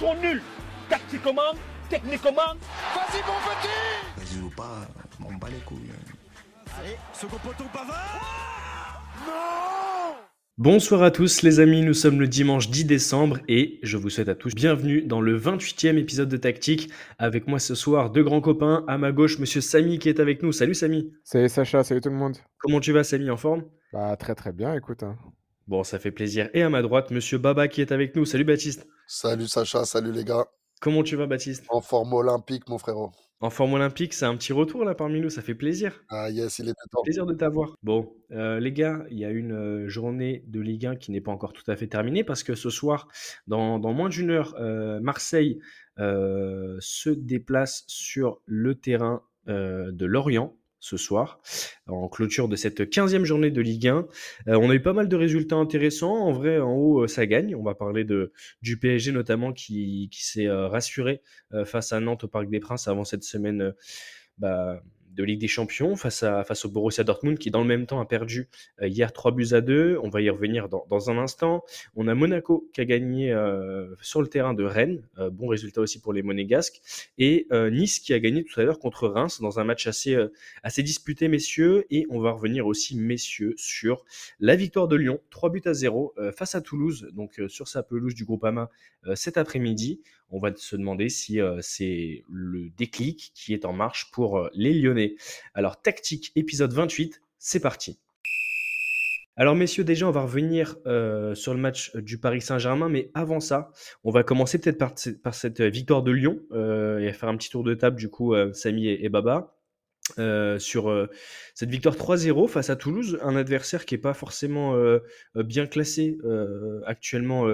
sont nuls. Tactiquement, techniquement. Vas-y, mon petit Vas-y ou pas, on bat les couilles. Allez, second poteau Pavard Non Bonsoir à tous les amis, nous sommes le dimanche 10 décembre et je vous souhaite à tous bienvenue dans le 28e épisode de Tactique. Avec moi ce soir deux grands copains, à ma gauche monsieur Samy qui est avec nous. Salut Samy Salut Sacha, salut tout le monde Comment tu vas Samy, en forme? Bah très très bien, écoute. Hein. Bon, ça fait plaisir. Et à ma droite, monsieur Baba qui est avec nous. Salut Baptiste Salut Sacha, salut les gars. Comment tu vas Baptiste? En forme olympique mon frérot. En forme olympique, c'est un petit retour là parmi nous, ça fait plaisir. Ah yes, il est temps. Plaisir de t'avoir. Bon, euh, les gars, il y a une euh, journée de Ligue 1 qui n'est pas encore tout à fait terminée parce que ce soir, dans, moins d'une heure, euh, Marseille se déplace sur le terrain de Lorient ce soir, en clôture de cette 15e journée de Ligue 1. Euh, on a eu pas mal de résultats intéressants. En vrai, en haut, euh, ça gagne. On va parler du PSG notamment qui, qui s'est euh, rassuré face à Nantes au Parc des Princes avant cette semaine. Bah, de Ligue des Champions face, à, face au Borussia Dortmund qui dans le même temps a perdu euh, hier 3 buts à 2. On va y revenir dans, dans un instant. On a Monaco qui a gagné euh, sur le terrain de Rennes. Euh, bon résultat aussi pour les Monégasques. Et Nice qui a gagné tout à l'heure contre Reims dans un match assez, assez disputé, messieurs. Et on va revenir aussi, messieurs, sur la victoire de Lyon. 3 buts à 0 face à Toulouse, donc sur sa pelouse du groupe AMA cet après-midi on va se demander si euh, c'est le déclic qui est en marche pour euh, les Lyonnais. Alors, tactique, épisode 28, c'est parti. Alors messieurs, déjà on va revenir euh, sur le match du Paris Saint-Germain, mais avant ça, on va commencer peut-être par, cette victoire de Lyon et faire un petit tour de table du coup, Samy et, Baba. sur cette victoire 3-0 face à Toulouse, un adversaire qui n'est pas forcément bien classé actuellement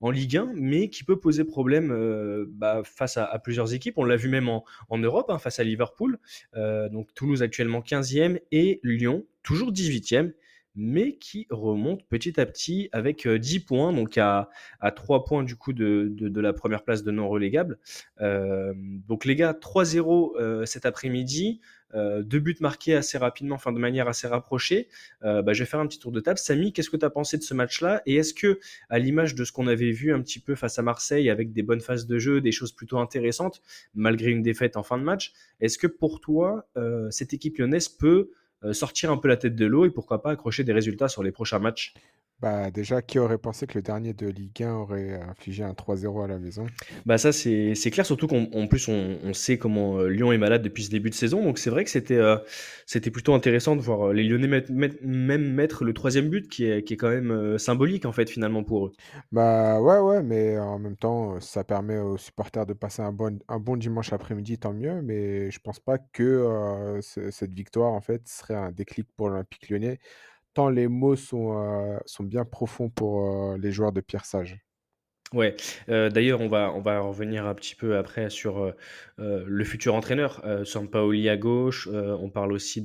en Ligue 1, mais qui peut poser problème euh, bah, face à, plusieurs équipes. On l'a vu même en, Europe, hein, face à Liverpool. Euh, donc Toulouse actuellement 15e et Lyon toujours 18e mais qui remonte petit à petit avec 10 euh, points, donc à, à 3 points du coup de, de, la première place de non relégable. donc les gars, 3-0 cet après-midi, euh, deux buts marqués assez rapidement, enfin de manière assez rapprochée. Euh, bah, je vais faire un petit tour de table. Samy, qu'est-ce que tu as pensé de ce match-là? Et est-ce que, à l'image de ce qu'on avait vu un petit peu face à Marseille, avec des bonnes phases de jeu, des choses plutôt intéressantes, malgré une défaite en fin de match, est-ce que pour toi, euh, cette équipe lyonnaise peut sortir un peu la tête de l'eau et pourquoi pas accrocher des résultats sur les prochains matchs? Bah, déjà, qui aurait pensé que le dernier de Ligue 1 aurait infligé un 3-0 à la maison? Bah ça c'est clair, surtout qu'en plus on, sait comment euh, Lyon est malade depuis ce début de saison, donc c'est vrai que c'était euh, c'était plutôt intéressant de voir euh, les Lyonnais même mettre le troisième but qui est, qui est quand même symbolique en fait finalement pour eux. Bah ouais, ouais, mais en même temps, ça permet aux supporters de passer un bon, un bon dimanche après-midi, tant mieux, mais je pense pas que cette victoire en fait serait un déclic pour l'Olympique lyonnais tant les mots sont, sont bien profonds pour les joueurs de Pierre Sage. Ouais, d'ailleurs, on va, on va revenir un petit peu après sur le futur entraîneur, Sampaoli à gauche. on parle aussi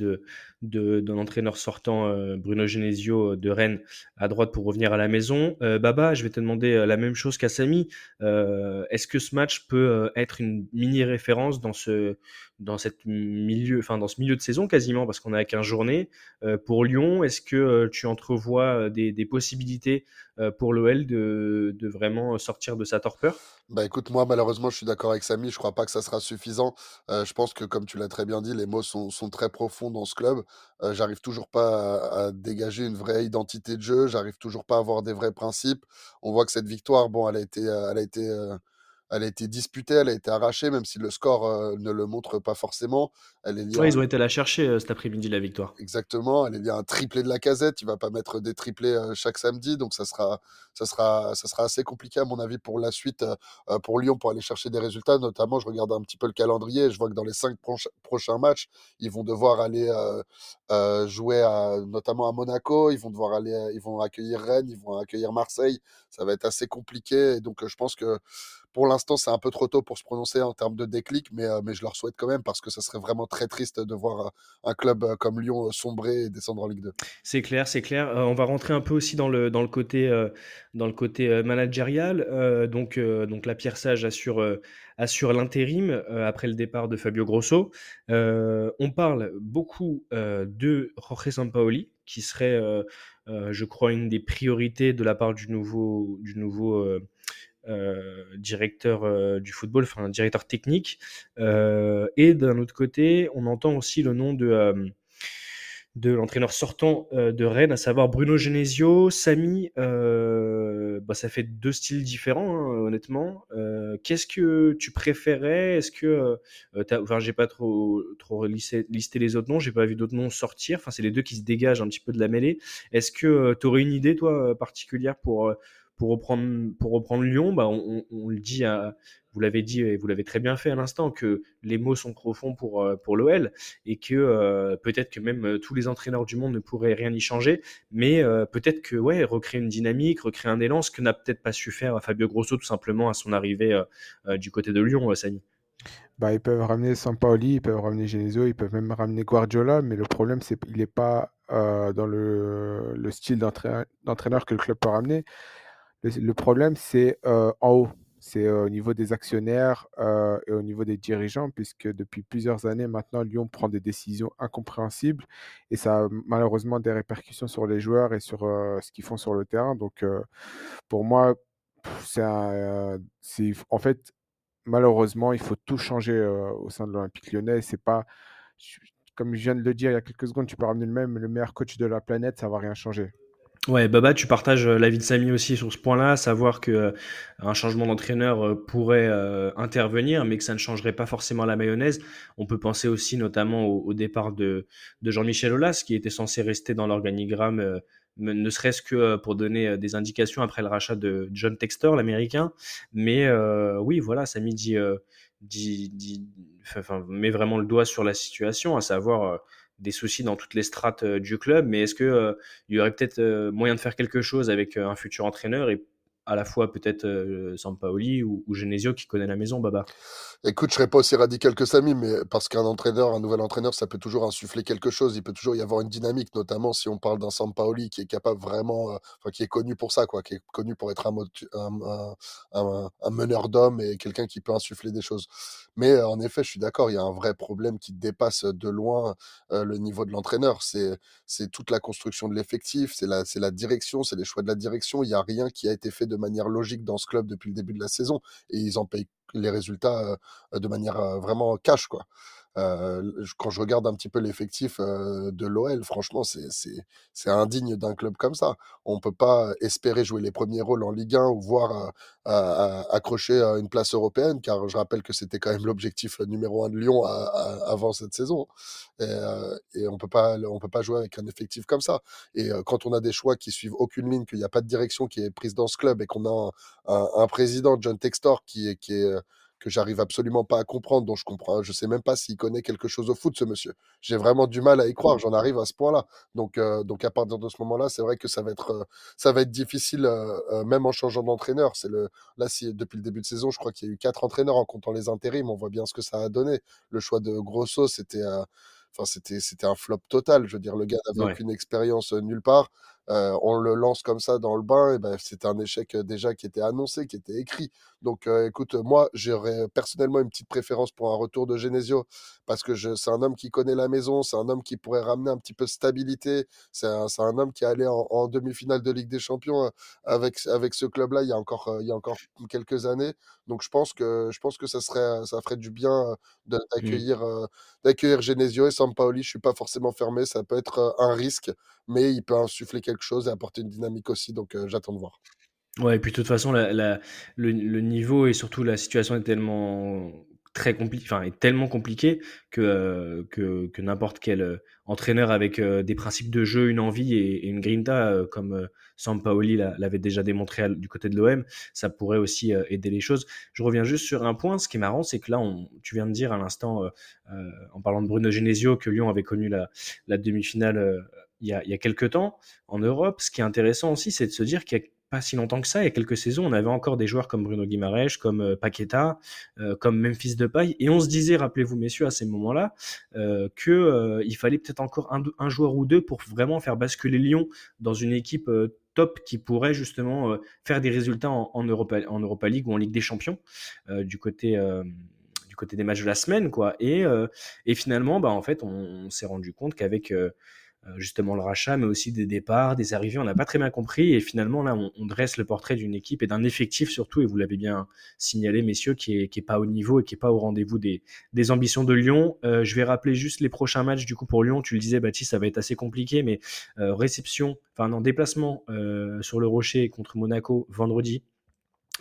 d'un entraîneur sortant, Bruno Genesio de Rennes, à droite pour revenir à la maison. Baba, je vais te demander la même chose qu'à Samy. est-ce que ce match peut être une mini référence dans ce, dans ce milieu de saison quasiment, parce qu'on a 15 journées. Euh, pour Lyon, est-ce que euh, tu entrevois euh, des, possibilités pour l'OL de, vraiment sortir de sa torpeur? Bah écoute, moi malheureusement je suis d'accord avec Samy, je crois pas que ça sera suffisant. je pense que comme tu l'as très bien dit, les mots sont, très profonds dans ce club. j'arrive toujours pas à, dégager une vraie identité de jeu, j'arrive toujours pas à avoir des vrais principes. On voit que cette victoire, bon, elle a été elle a été disputée, elle a été arrachée, même si le score euh, ne le montre pas forcément. Elle est ils ont été la chercher euh, cet après-midi, la victoire. Exactement, elle est liée à un triplé de la casette. Il va pas mettre des triplés euh, chaque samedi, donc ça sera, ça, sera, ça sera assez compliqué, à mon avis, pour la suite, pour Lyon, pour aller chercher des résultats. Notamment, je regarde un petit peu le calendrier, je vois que dans les cinq prochains matchs, ils vont devoir aller jouer à, notamment à Monaco, ils vont devoir aller, ils vont accueillir Rennes, ils vont accueillir Marseille. Ça va être assez compliqué, donc je pense que pour l'instant, c'est un peu trop tôt pour se prononcer en termes de déclic, mais, euh, mais je leur souhaite quand même parce que ça serait vraiment très triste de voir euh, un club euh, comme Lyon sombrer et descendre en Ligue 2. C'est clair, c'est clair. on va rentrer un peu aussi dans le, côté, managérial. donc, donc la Pierre Sage assure, assure l'intérim après le départ de Fabio Grosso. on parle beaucoup de Jorge Sampaoli, qui serait, je crois, une des priorités de la part du nouveau, du nouveau directeur du football, enfin directeur technique. et d'un autre côté, on entend aussi le nom de de l'entraîneur sortant euh, de Rennes, à savoir Bruno Genesio. Samy, euh, bah, ça fait deux styles différents, hein, honnêtement. Euh, qu'est-ce que tu préférais? Est-ce que. enfin, j'ai pas trop, trop listé, les autres noms, j'ai pas vu d'autres noms sortir. Enfin, c'est les deux qui se dégagent un petit peu de la mêlée. Est-ce que tu aurais une idée, toi, particulière pour pour reprendre, pour reprendre Lyon, bah on, le dit, vous l'avez dit et vous l'avez très bien fait à l'instant, que les mots sont profonds pour, euh, pour l'OL et que euh, peut-être que même euh, tous les entraîneurs du monde ne pourraient rien y changer, mais peut-être que ouais, recréer une dynamique, recréer un élan, ce que n'a peut-être pas su faire Fabio Grosso tout simplement à son arrivée du côté de Lyon, Sani. Bah, ils peuvent ramener Sampaoli, ils peuvent ramener Genesio, ils peuvent même ramener Guardiola, mais le problème, c'est qu'il n'est pas dans le, le style d'entraîneur que le club peut ramener. Le, problème, c'est en haut. C'est au niveau des actionnaires et au niveau des dirigeants, puisque depuis plusieurs années maintenant, Lyon prend des décisions incompréhensibles et ça a malheureusement des répercussions sur les joueurs et sur ce qu'ils font sur le terrain. Donc, pour moi, c'est en fait, malheureusement, il faut tout changer au sein de l'Olympique lyonnais. C'est pas, comme je viens de le dire il y a quelques secondes, tu peux ramener le même, le meilleur coach de la planète, ça va rien changer. Ouais, Baba, tu partages euh, l'avis de Samy aussi sur ce point-là, savoir que euh, un changement d'entraîneur euh, pourrait intervenir, mais que ça ne changerait pas forcément la mayonnaise. On peut penser aussi notamment au, départ de, Jean-Michel Aulas, qui était censé rester dans l'organigramme, ne serait-ce que pour donner des indications après le rachat de John Textor, l'américain. Mais oui, voilà, Samy dit, met vraiment le doigt sur la situation, à savoir des soucis dans toutes les strates euh, du club, mais est-ce qu'il euh, il y aurait peut-être euh, moyen de faire quelque chose avec un futur entraîneur et à la fois peut-être euh, Sampaoli ou, Genesio qui connaît la maison, Baba Écoute, je serais pas aussi radical que Samy, mais parce qu'un entraîneur, un nouvel entraîneur, ça peut toujours insuffler quelque chose. Il peut toujours y avoir une dynamique, notamment si on parle d'un Sampaoli qui est capable vraiment, enfin qui est connu pour ça, quoi, qui est connu pour être un, meneur d'hommes et quelqu'un qui peut insuffler des choses. Mais en effet, je suis d'accord, il y a un vrai problème qui dépasse de loin le niveau de l'entraîneur. C'est toute la construction de l'effectif, c'est la, la direction, c'est les choix de la direction. Il n'y a rien qui a été fait de manière logique dans ce club depuis le début de la saison et ils en payent les résultats de manière vraiment cash, quoi. Quand je regarde un petit peu l'effectif de l'OL, franchement, c'est indigne d'un club comme ça. On ne peut pas espérer jouer les premiers rôles en Ligue 1 ou voir accrocher une place européenne, car je rappelle que c'était quand même l'objectif numéro un de Lyon avant cette saison. Et, on ne peut pas jouer avec un effectif comme ça. Et quand on a des choix qui suivent aucune ligne, qu'il n'y a pas de direction qui est prise dans ce club et qu'on a un, président, John Textor, qui, qui est que j'arrive absolument pas à comprendre, dont je comprends, je sais même pas s'il connaît quelque chose au foot, ce monsieur. J'ai vraiment du mal à y croire, j'en arrive à ce point-là. Donc, euh, donc à partir de ce moment-là, c'est vrai que ça va être, euh, ça va être difficile, euh, même en changeant d'entraîneur. C'est le, là, si, depuis le début de saison, je crois qu'il y a eu quatre entraîneurs en comptant les intérims. On voit bien ce que ça a donné. Le choix de Grosso, c'était, enfin, c'était, c'était un flop total. Je veux dire, le gars n'avait aucune expérience nulle part. Euh, on le lance comme ça dans le bain, et ben, c'était un échec déjà qui était annoncé, qui était écrit. Donc écoute, moi j'aurais personnellement une petite préférence pour un retour de Genesio, parce que c'est un homme qui connaît la maison, c'est un homme qui pourrait ramener un petit peu de stabilité, c'est un, un, homme qui est allé en, demi-finale de Ligue des Champions avec, avec ce club-là il, y a encore, il y a encore quelques années. Donc je pense que, je pense que ça, serait, ça ferait du bien mmh. d'accueillir d'accueillir Genesio et Sampaoli. Je suis pas forcément fermé, ça peut être un risque, mais il peut insuffler quelque chose et apporter une dynamique aussi. Donc j'attends de voir. Ouais, et puis de toute façon, le, le, niveau et surtout la situation est tellement très compliqué, enfin est tellement compliqué que euh, que, que n'importe quel euh, entraîneur avec euh, des principes de jeu, une envie et, une grinta comme Sampaoli l'avait déjà démontré du côté de l'OM, ça pourrait aussi aider les choses. Je reviens juste sur un point. Ce qui est marrant, c'est que là, on, tu viens de dire à l'instant, en parlant de Bruno Genesio, que Lyon avait connu la, la demi-finale il y, a, quelques temps en Europe. Ce qui est intéressant aussi, c'est de se dire qu'il y a pas si longtemps que ça, il y a quelques saisons, on avait encore des joueurs comme Bruno Guimaraes, comme euh, Paqueta, euh, comme Memphis Depay, et on se disait, rappelez-vous messieurs, à ces moments-là, euh, que euh, il fallait peut-être encore un, joueur ou deux pour vraiment faire basculer Lyon dans une équipe top qui pourrait justement faire des résultats en, Europa, en Europa League ou en Ligue des Champions du côté côté des matchs de la semaine, quoi. Et, finalement, bah en fait, on, s'est rendu compte qu'avec justement le rachat, mais aussi des départs, des arrivées. On n'a pas très bien compris. Et finalement, là, on, dresse le portrait d'une équipe et d'un effectif surtout, et vous l'avez bien signalé, messieurs, qui est, qui est pas au niveau et qui est pas au rendez-vous des, des ambitions de Lyon. Euh, je vais rappeler juste les prochains matchs du coup pour Lyon. Tu le disais, Baptiste, ça va être assez compliqué, mais euh, réception, enfin non, déplacement sur le Rocher contre Monaco vendredi.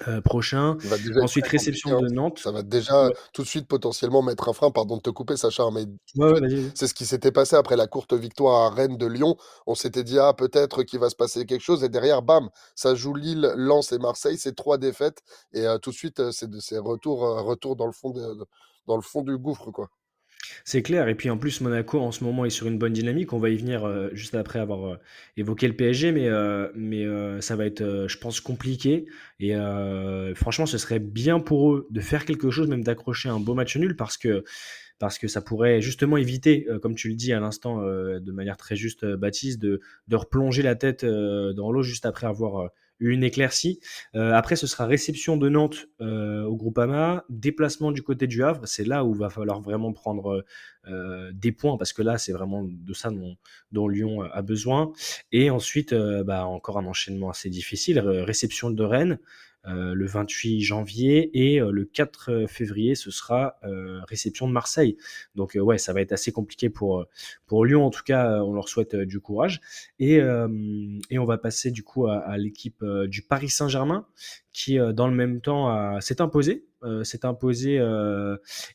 Euh, prochain. Ensuite, réception de hein. Nantes. Ça va déjà tout de suite potentiellement mettre un frein. Pardon de te couper, Sacha, hein, mais c'est ce qui s'était passé après la courte victoire à Rennes de Lyon. On s'était dit, ah, peut-être qu'il va se passer quelque chose. Et derrière, bam, ça joue Lille, Lens et Marseille. C'est trois défaites. Et euh, tout de suite, euh, c'est retour, retour dans, le fond dans le fond du gouffre. quoi. C'est clair. Et puis en plus, Monaco en ce moment est sur une bonne dynamique. On va y venir euh, juste après avoir euh, évoqué le PSG, mais, euh, ça va être, je pense, compliqué. Et franchement, ce serait bien pour eux de faire quelque chose, même d'accrocher un beau match nul, parce que parce que ça pourrait justement éviter, comme tu le dis à l'instant, de manière très juste, Baptiste, de, de replonger la tête dans l'eau juste après avoir une éclaircie. Euh, après, ce sera réception de Nantes euh, au Groupama, déplacement du côté du Havre. C'est là où va falloir vraiment prendre euh, des points parce que là, c'est vraiment de ça dont, Lyon a besoin. Et ensuite, bah, encore un enchaînement assez difficile. Réception de Rennes, euh, le 28 janvier et euh, le 4 février ce sera euh, réception de Marseille. Donc ouais, ça va être assez compliqué pour pour Lyon en tout cas. On leur souhaite du courage et et on va passer du coup à, l'équipe du Paris Saint-Germain qui dans le même temps s'est imposé s'est imposé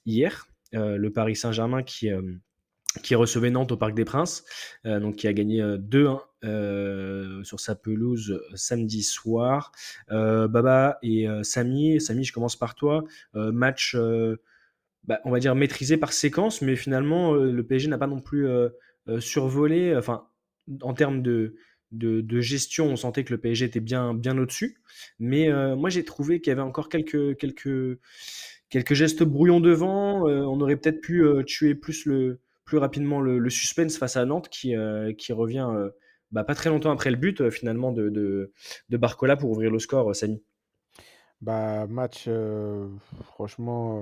hier. le Paris Saint-Germain qui qui recevait Nantes au Parc des Princes, euh, donc qui a gagné 2-1 euh, euh, sur sa pelouse samedi soir. Baba et Samy, Samy, je commence par toi. match, bah, on va dire maîtrisé par séquence, mais finalement le PSG n'a pas non plus survolé. Enfin, en termes de, de, gestion, on sentait que le PSG était bien, bien au-dessus. Mais moi, j'ai trouvé qu'il y avait encore quelques, quelques, quelques gestes brouillons devant. on aurait peut-être pu tuer plus le, plus rapidement le, suspense face à Nantes qui, euh, qui revient euh, bah, pas très longtemps après le but euh, finalement de, de, Barcola pour ouvrir le score, Samy. Bah, match, franchement,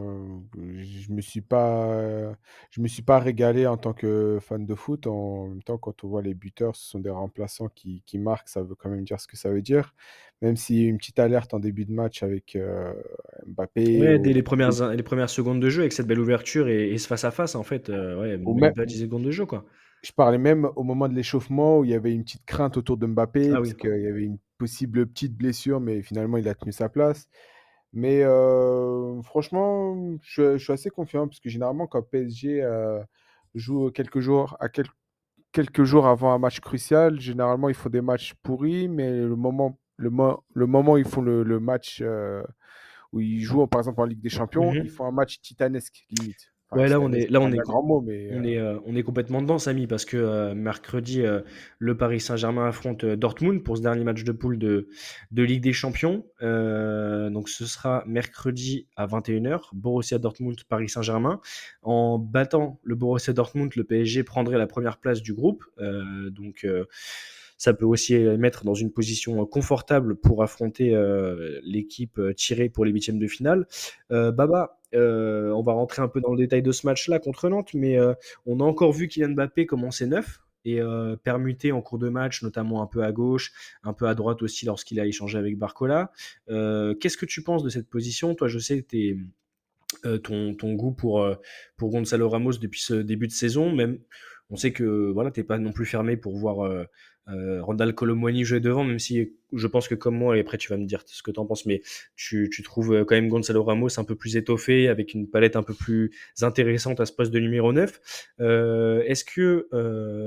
je me suis pas, je me suis pas régalé en tant que fan de foot. En même temps, quand on voit les buteurs, ce sont des remplaçants qui, qui marquent, ça veut quand même dire ce que ça veut dire. Même s'il y a une petite alerte en début de match avec Mbappé. Ouais, dès les premières, les premières secondes de jeu, avec cette belle ouverture et, ce face-à-face, en fait, ouais, même pas 10 secondes de jeu, quoi. Je parlais même au moment de l'échauffement où il y avait une petite crainte autour de Mbappé, ah parce qu'il y avait une possible petite blessure, mais finalement, il a tenu sa place. Mais franchement, je, suis assez confiant, parce que généralement, quand PSG joue quelques jours, à quelques jours avant un match crucial, généralement, il faut des matchs pourris, mais le moment, le, le moment où ils font le, match où ils jouent, par exemple, en Ligue des Champions, mmh ils font un match titanesque, limite ouais, là on est, là on est, on est, euh, on est complètement dedans, Samy, parce que euh, mercredi, euh, le Paris Saint-Germain affronte Dortmund pour ce dernier match de poule de, de Ligue des Champions. donc ce sera mercredi à 21h, Borussia Dortmund, Paris Saint-Germain. En battant le Borussia Dortmund, le PSG prendrait la première place du groupe. donc ça peut aussi mettre dans une position confortable pour affronter l'équipe tirée pour les huitièmes de finale. Baba, euh, on va rentrer un peu dans le détail de ce match-là contre Nantes, mais euh, on a encore vu Kylian Mbappé commencer neuf et euh, permuter en cours de match, notamment un peu à gauche, un peu à droite aussi lorsqu'il a échangé avec Barcola. Qu'est-ce que tu penses de cette position? Toi, je sais que ton, ton, goût pour, pour Gonzalo Ramos depuis ce début de saison, même on sait que voilà, t'es pas non plus fermé pour voir euh, Randall Colomwani jouait devant, même si je pense que comme moi, et après tu vas me dire ce que tu en penses, mais tu, trouves euh, quand même Gonzalo Ramos un peu plus étoffé, avec une palette un peu plus intéressante à ce poste de numéro 9. Euh, est-ce que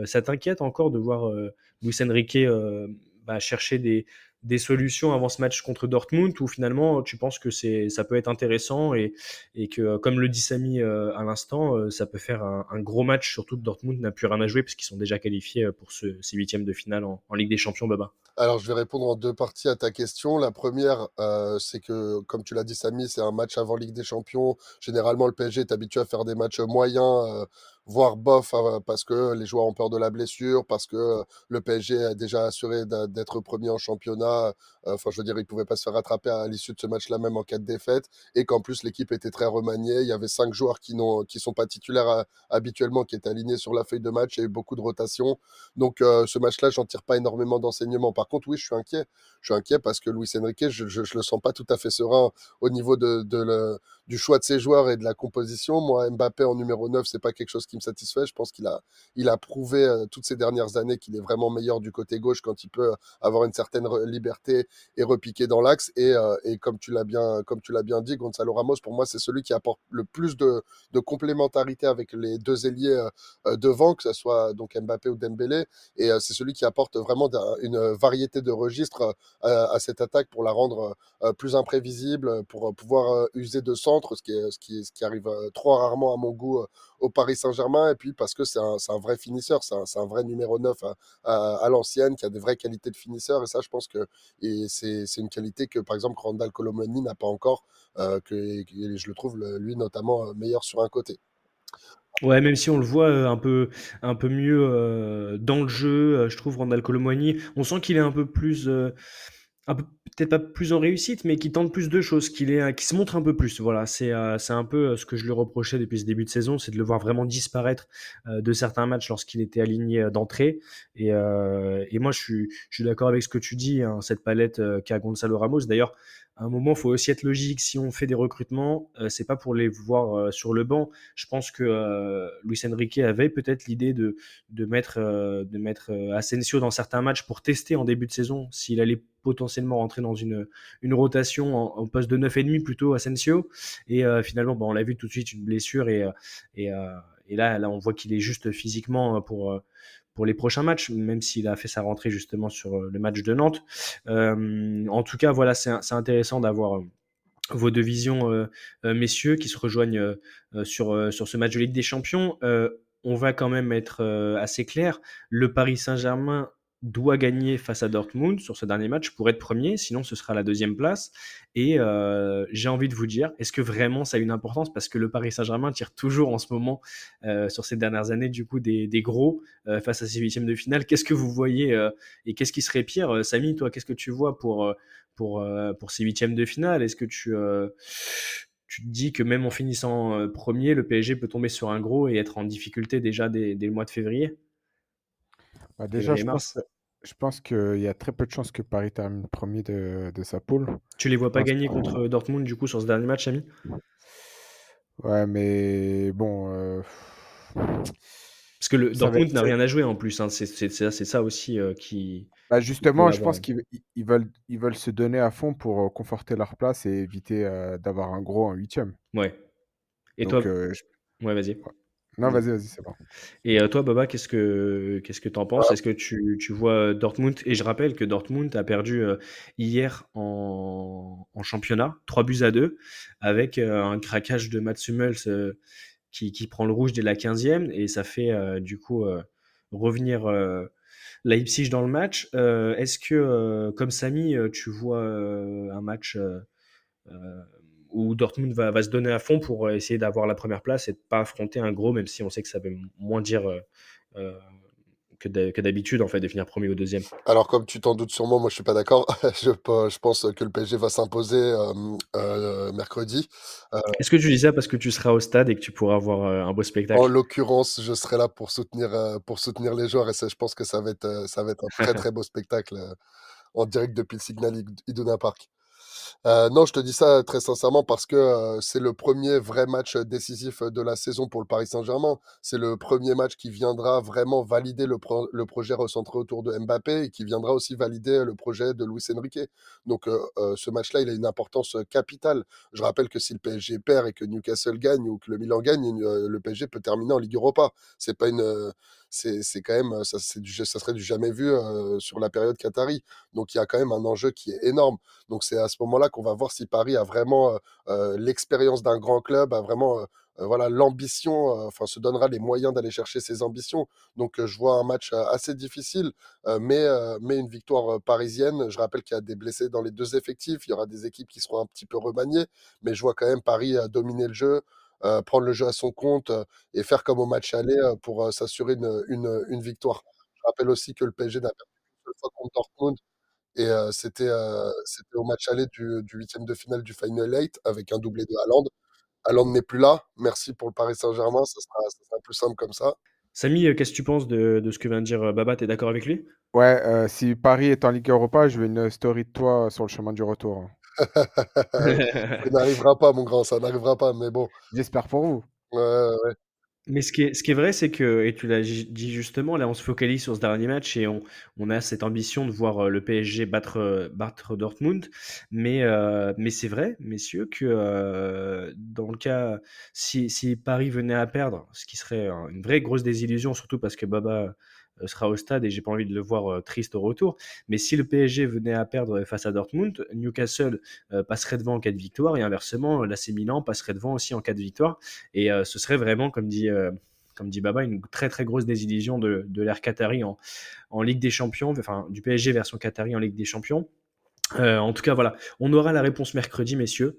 ça t'inquiète encore de voir Luis Enrique bah, chercher des, des solutions avant ce match contre Dortmund ou finalement tu penses que c'est ça peut être intéressant et, et que comme le dit Samy euh, à l'instant euh, ça peut faire un, gros match surtout que Dortmund n'a plus rien à jouer parce qu'ils sont déjà qualifiés euh, pour ce, ces huitièmes de finale en, Ligue des Champions Baba. Alors je vais répondre en deux parties à ta question. La première c'est que comme tu l'as dit Samy c'est un match avant Ligue des Champions. Généralement le PSG est habitué à faire des matchs moyens voire bof euh, parce que les joueurs ont peur de la blessure, parce que le PSG a déjà assuré d'être premier en championnat. Euh, Enfin, je veux dire, il pouvait pas se faire rattraper à l'issue de ce match-là, même en cas de défaite. Et qu'en plus, l'équipe était très remaniée. Il y avait cinq joueurs qui n'ont, qui sont pas titulaires euh, habituellement, qui étaient alignés sur la feuille de match. Il y a eu beaucoup de rotation. Donc, euh, ce match-là, j'en tire pas énormément d'enseignements. Par contre, oui, je suis inquiet. Je suis inquiet parce que Luis Enrique, je, je le sens pas tout à fait serein au niveau de, de le, du choix de ses joueurs et de la composition. Moi, Mbappé en numéro 9, c'est pas quelque chose qui me satisfait. Je pense qu'il a, il a prouvé euh, toutes ces dernières années qu'il est vraiment meilleur du côté gauche quand il peut avoir une certaine liberté et repiquer dans l'axe. Et, euh, et comme tu l'as bien, comme tu l'as bien dit, Gonzalo Ramos, pour moi, c'est celui qui apporte le plus de, de complémentarité avec les deux ailiers euh, euh, devant, que ce soit donc Mbappé ou Dembélé. Et euh, c'est celui qui apporte vraiment une variété de registres euh, à cette attaque pour la rendre euh, plus imprévisible, pour euh, pouvoir euh, user de ce qui, est, ce qui, arrive euh, trop rarement à mon goût euh, au Paris Saint-Germain. Et puis parce que c'est un, vrai finisseur, c'est un, vrai numéro 9 à, l'ancienne, qui a des vraies qualités de finisseur. Et ça, je pense que c'est une qualité que, par exemple, Randall Colomani n'a pas encore, euh, que, et je le trouve, lui, notamment, euh, meilleur sur un côté. Ouais, même si on le voit un peu, un peu mieux dans le jeu, je trouve Randall Colomwani, on sent qu'il est un peu plus, peut-être pas plus en réussite, mais qui tente plus de choses, euh, qui se montre un peu plus. Voilà, c'est euh, un peu euh, ce que je lui reprochais depuis ce début de saison, c'est de le voir vraiment disparaître euh, de certains matchs lorsqu'il était aligné euh, d'entrée. Et, euh, moi, je suis, d'accord avec ce que tu dis, hein, cette palette qu'a Gonzalo Ramos. D'ailleurs, à un moment, il faut aussi être logique. Si on fait des recrutements, euh, c'est pas pour les voir euh, sur le banc. Je pense que euh, Luis Enrique avait peut-être l'idée de, de mettre, euh, de mettre euh, Asensio dans certains matchs pour tester en début de saison s'il allait potentiellement rentrer dans une, une rotation en, en poste de 9,5 plutôt Asensio. Et euh, finalement, bon, on l'a vu tout de suite, une blessure. Et, et, et là, là, on voit qu'il est juste physiquement pour, euh, pour les prochains matchs, même s'il a fait sa rentrée justement sur euh, le match de Nantes. Euh, en tout cas, voilà, c'est intéressant d'avoir euh, vos deux visions, euh, euh, messieurs, qui se rejoignent euh, euh, sur, euh, sur ce match de Ligue des Champions. Euh, on va quand même être euh, assez clair. Le Paris Saint-Germain doit gagner face à Dortmund sur ce dernier match pour être premier, sinon ce sera la deuxième place. Et euh, j'ai envie de vous dire, est-ce que vraiment ça a une importance? Parce que le Paris Saint-Germain tire toujours en ce moment, euh, sur ces dernières années, du coup, des, des gros euh, face à ces huitièmes de finale. Qu'est-ce que vous voyez et qu'est-ce qui serait pire Samy, toi, qu'est-ce que tu vois pour, pour, pour ces huitièmes de finale? Est-ce que tu, tu te dis que même en finissant premier, le PSG peut tomber sur un gros et être en difficulté déjà dès, dès le mois de février? Bah, déjà, je pense, je pense qu'il y a très peu de chances que Paris termine premier de, de sa poule. Tu les vois pas gagner contre Dortmund, du coup, sur ce dernier match, Samy? Ouais, mais bon, euh, Parce que le ça Dortmund n'a rien à jouer en plus. hein. C'est ça, aussi euh, qui, Bah, qui justement, je pense qu'ils ils- ils veulent, ils veulent se donner à fond pour euh, conforter leur place et éviter euh, d'avoir un gros en huitième. Ouais. Et toi, Donc, euh, je- ouais, vas-y. ouais. Non, vas-y, vas-y, c'est bon. Et euh, toi, Baba, qu'est-ce que qu'est-ce que t'en penses? Est-ce que tu, tu vois euh, Dortmund? Et je rappelle que Dortmund a perdu euh, hier en, en championnat, 3 buts à 2, avec un craquage de Mats Hummels qui, qui prend le rouge dès la 15e, et ça fait du coup revenir Leipzig dans le match. Est-ce que, comme Samy, tu vois un match où Dortmund va, va se donner à fond pour euh, essayer d'avoir la première place et de pas affronter un gros, même si on sait que ça veut moins dire euh, euh, que d'ha- que d'habitude, en fait, de finir premier ou deuxième. Alors, comme tu t'en doutes sûrement, moi je suis pas d'accord. Je, pe- je pense que le PSG va s'imposer euh, euh, mercredi. Euh, Est-ce que tu dis ça parce que tu seras au stade et que tu pourras avoir euh, un beau en spectacle? l'occurrence, je serai là pour soutenir, pour soutenir les joueurs et ça, je pense que ça va être, ça va être un très très beau spectacle en direct depuis le Signal Id- Iduna Park. Euh, non, je te dis ça très sincèrement parce que euh, c'est le premier vrai match décisif de la saison pour le Paris Saint-Germain. C'est le premier match qui viendra vraiment valider le, pro- le projet recentré autour de Mbappé et qui viendra aussi valider le projet de Luis Enrique. Donc euh, euh, ce match-là, il a une importance capitale. Je rappelle que si le PSG perd et que Newcastle gagne ou que le Milan gagne, euh, le PSG peut terminer en Ligue Europa. C'est pas une, euh, c'est quand même, ça, du, ça serait du jamais vu sur la période Qatari. Donc il y a quand même un enjeu qui est énorme. Donc c'est à ce moment-là qu'on va voir si Paris a vraiment l'expérience d'un grand club, a vraiment voilà l'ambition, enfin se donnera les moyens d'aller chercher ses ambitions. Donc je vois un match assez difficile, mais mais une victoire parisienne. Je rappelle qu'il y a des blessés dans les deux effectifs, il y aura des équipes qui seront un petit peu remaniées, mais je vois quand même Paris dominer le jeu. Euh, prendre le jeu à son compte euh, et faire comme au match aller euh, pour euh, s'assurer une, une, une victoire. Je rappelle aussi que le PSG n'a perdu qu'une seule fois contre Dortmund et euh, c'était euh, c'était au match aller du, du huitième de finale du Final 8 avec un doublé de Haaland. Haaland n'est plus là. Merci pour le Paris Saint-Germain. Ça sera, ça sera plus simple comme ça. Samy, qu'est-ce que tu penses de, de ce que vient de dire Baba? T'es d'accord avec lui? Ouais, euh, si Paris est en Ligue Europa, je veux une story de toi sur le chemin du retour. ça n'arrivera pas, mon grand, ça n'arrivera pas, mais bon. J'espère pour vous. Ouais. Mais ce qui est, ce qui est vrai, c'est que, et tu l'as dit justement, là on se focalise sur ce dernier match et on, on a cette ambition de voir euh, le PSG battre, euh, battre Dortmund. Mais, euh, mais c'est vrai, messieurs, que euh, dans le cas, si, si Paris venait à perdre, ce qui serait une vraie grosse désillusion, surtout parce que Baba euh, sera au stade et j'ai pas envie de le voir euh, triste au retour. Mais si le PSG venait à perdre face à Dortmund, Newcastle euh, passerait devant en cas de victoire et inversement, l'AC Milan passerait devant aussi en cas de victoire. Et euh, ce serait vraiment, comme dit, euh, comme dit Baba, une très très grosse désillusion de, de l'ère Qatari en, en Ligue des Champions, enfin du PSG version Qatari en Ligue des Champions. Euh, en tout cas, voilà, on aura la réponse mercredi, messieurs.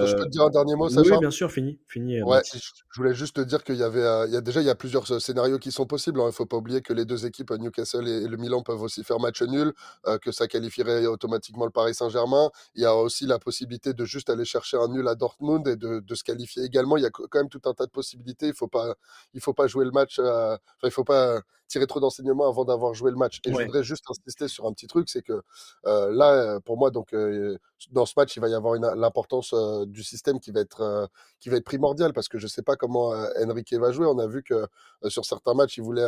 Je peux Euh, te dire un dernier mot, oui, Sacha? bien sûr, fini, fini. euh, Ouais, je voulais juste te dire qu'il y avait, euh, il y a déjà, il y a plusieurs euh, scénarios qui sont possibles. hein. Il faut pas oublier que les deux équipes, euh, Newcastle et, et le Milan, peuvent aussi faire match nul, euh, que ça qualifierait automatiquement le Paris Saint-Germain. Il y a aussi la possibilité de juste aller chercher un nul à Dortmund et de, de se qualifier également. Il y a quand même tout un tas de possibilités. Il faut pas, il faut pas jouer le match. euh, il faut pas tirer trop d'enseignements avant d'avoir joué le match. Et je voudrais juste insister sur un petit truc, c'est que euh, là, euh, pour moi, donc euh, dans ce match, il va y avoir l'importance euh, du système qui va être qui va être primordial parce que je sais pas comment Enrique va jouer. On a vu que sur certains matchs, il voulait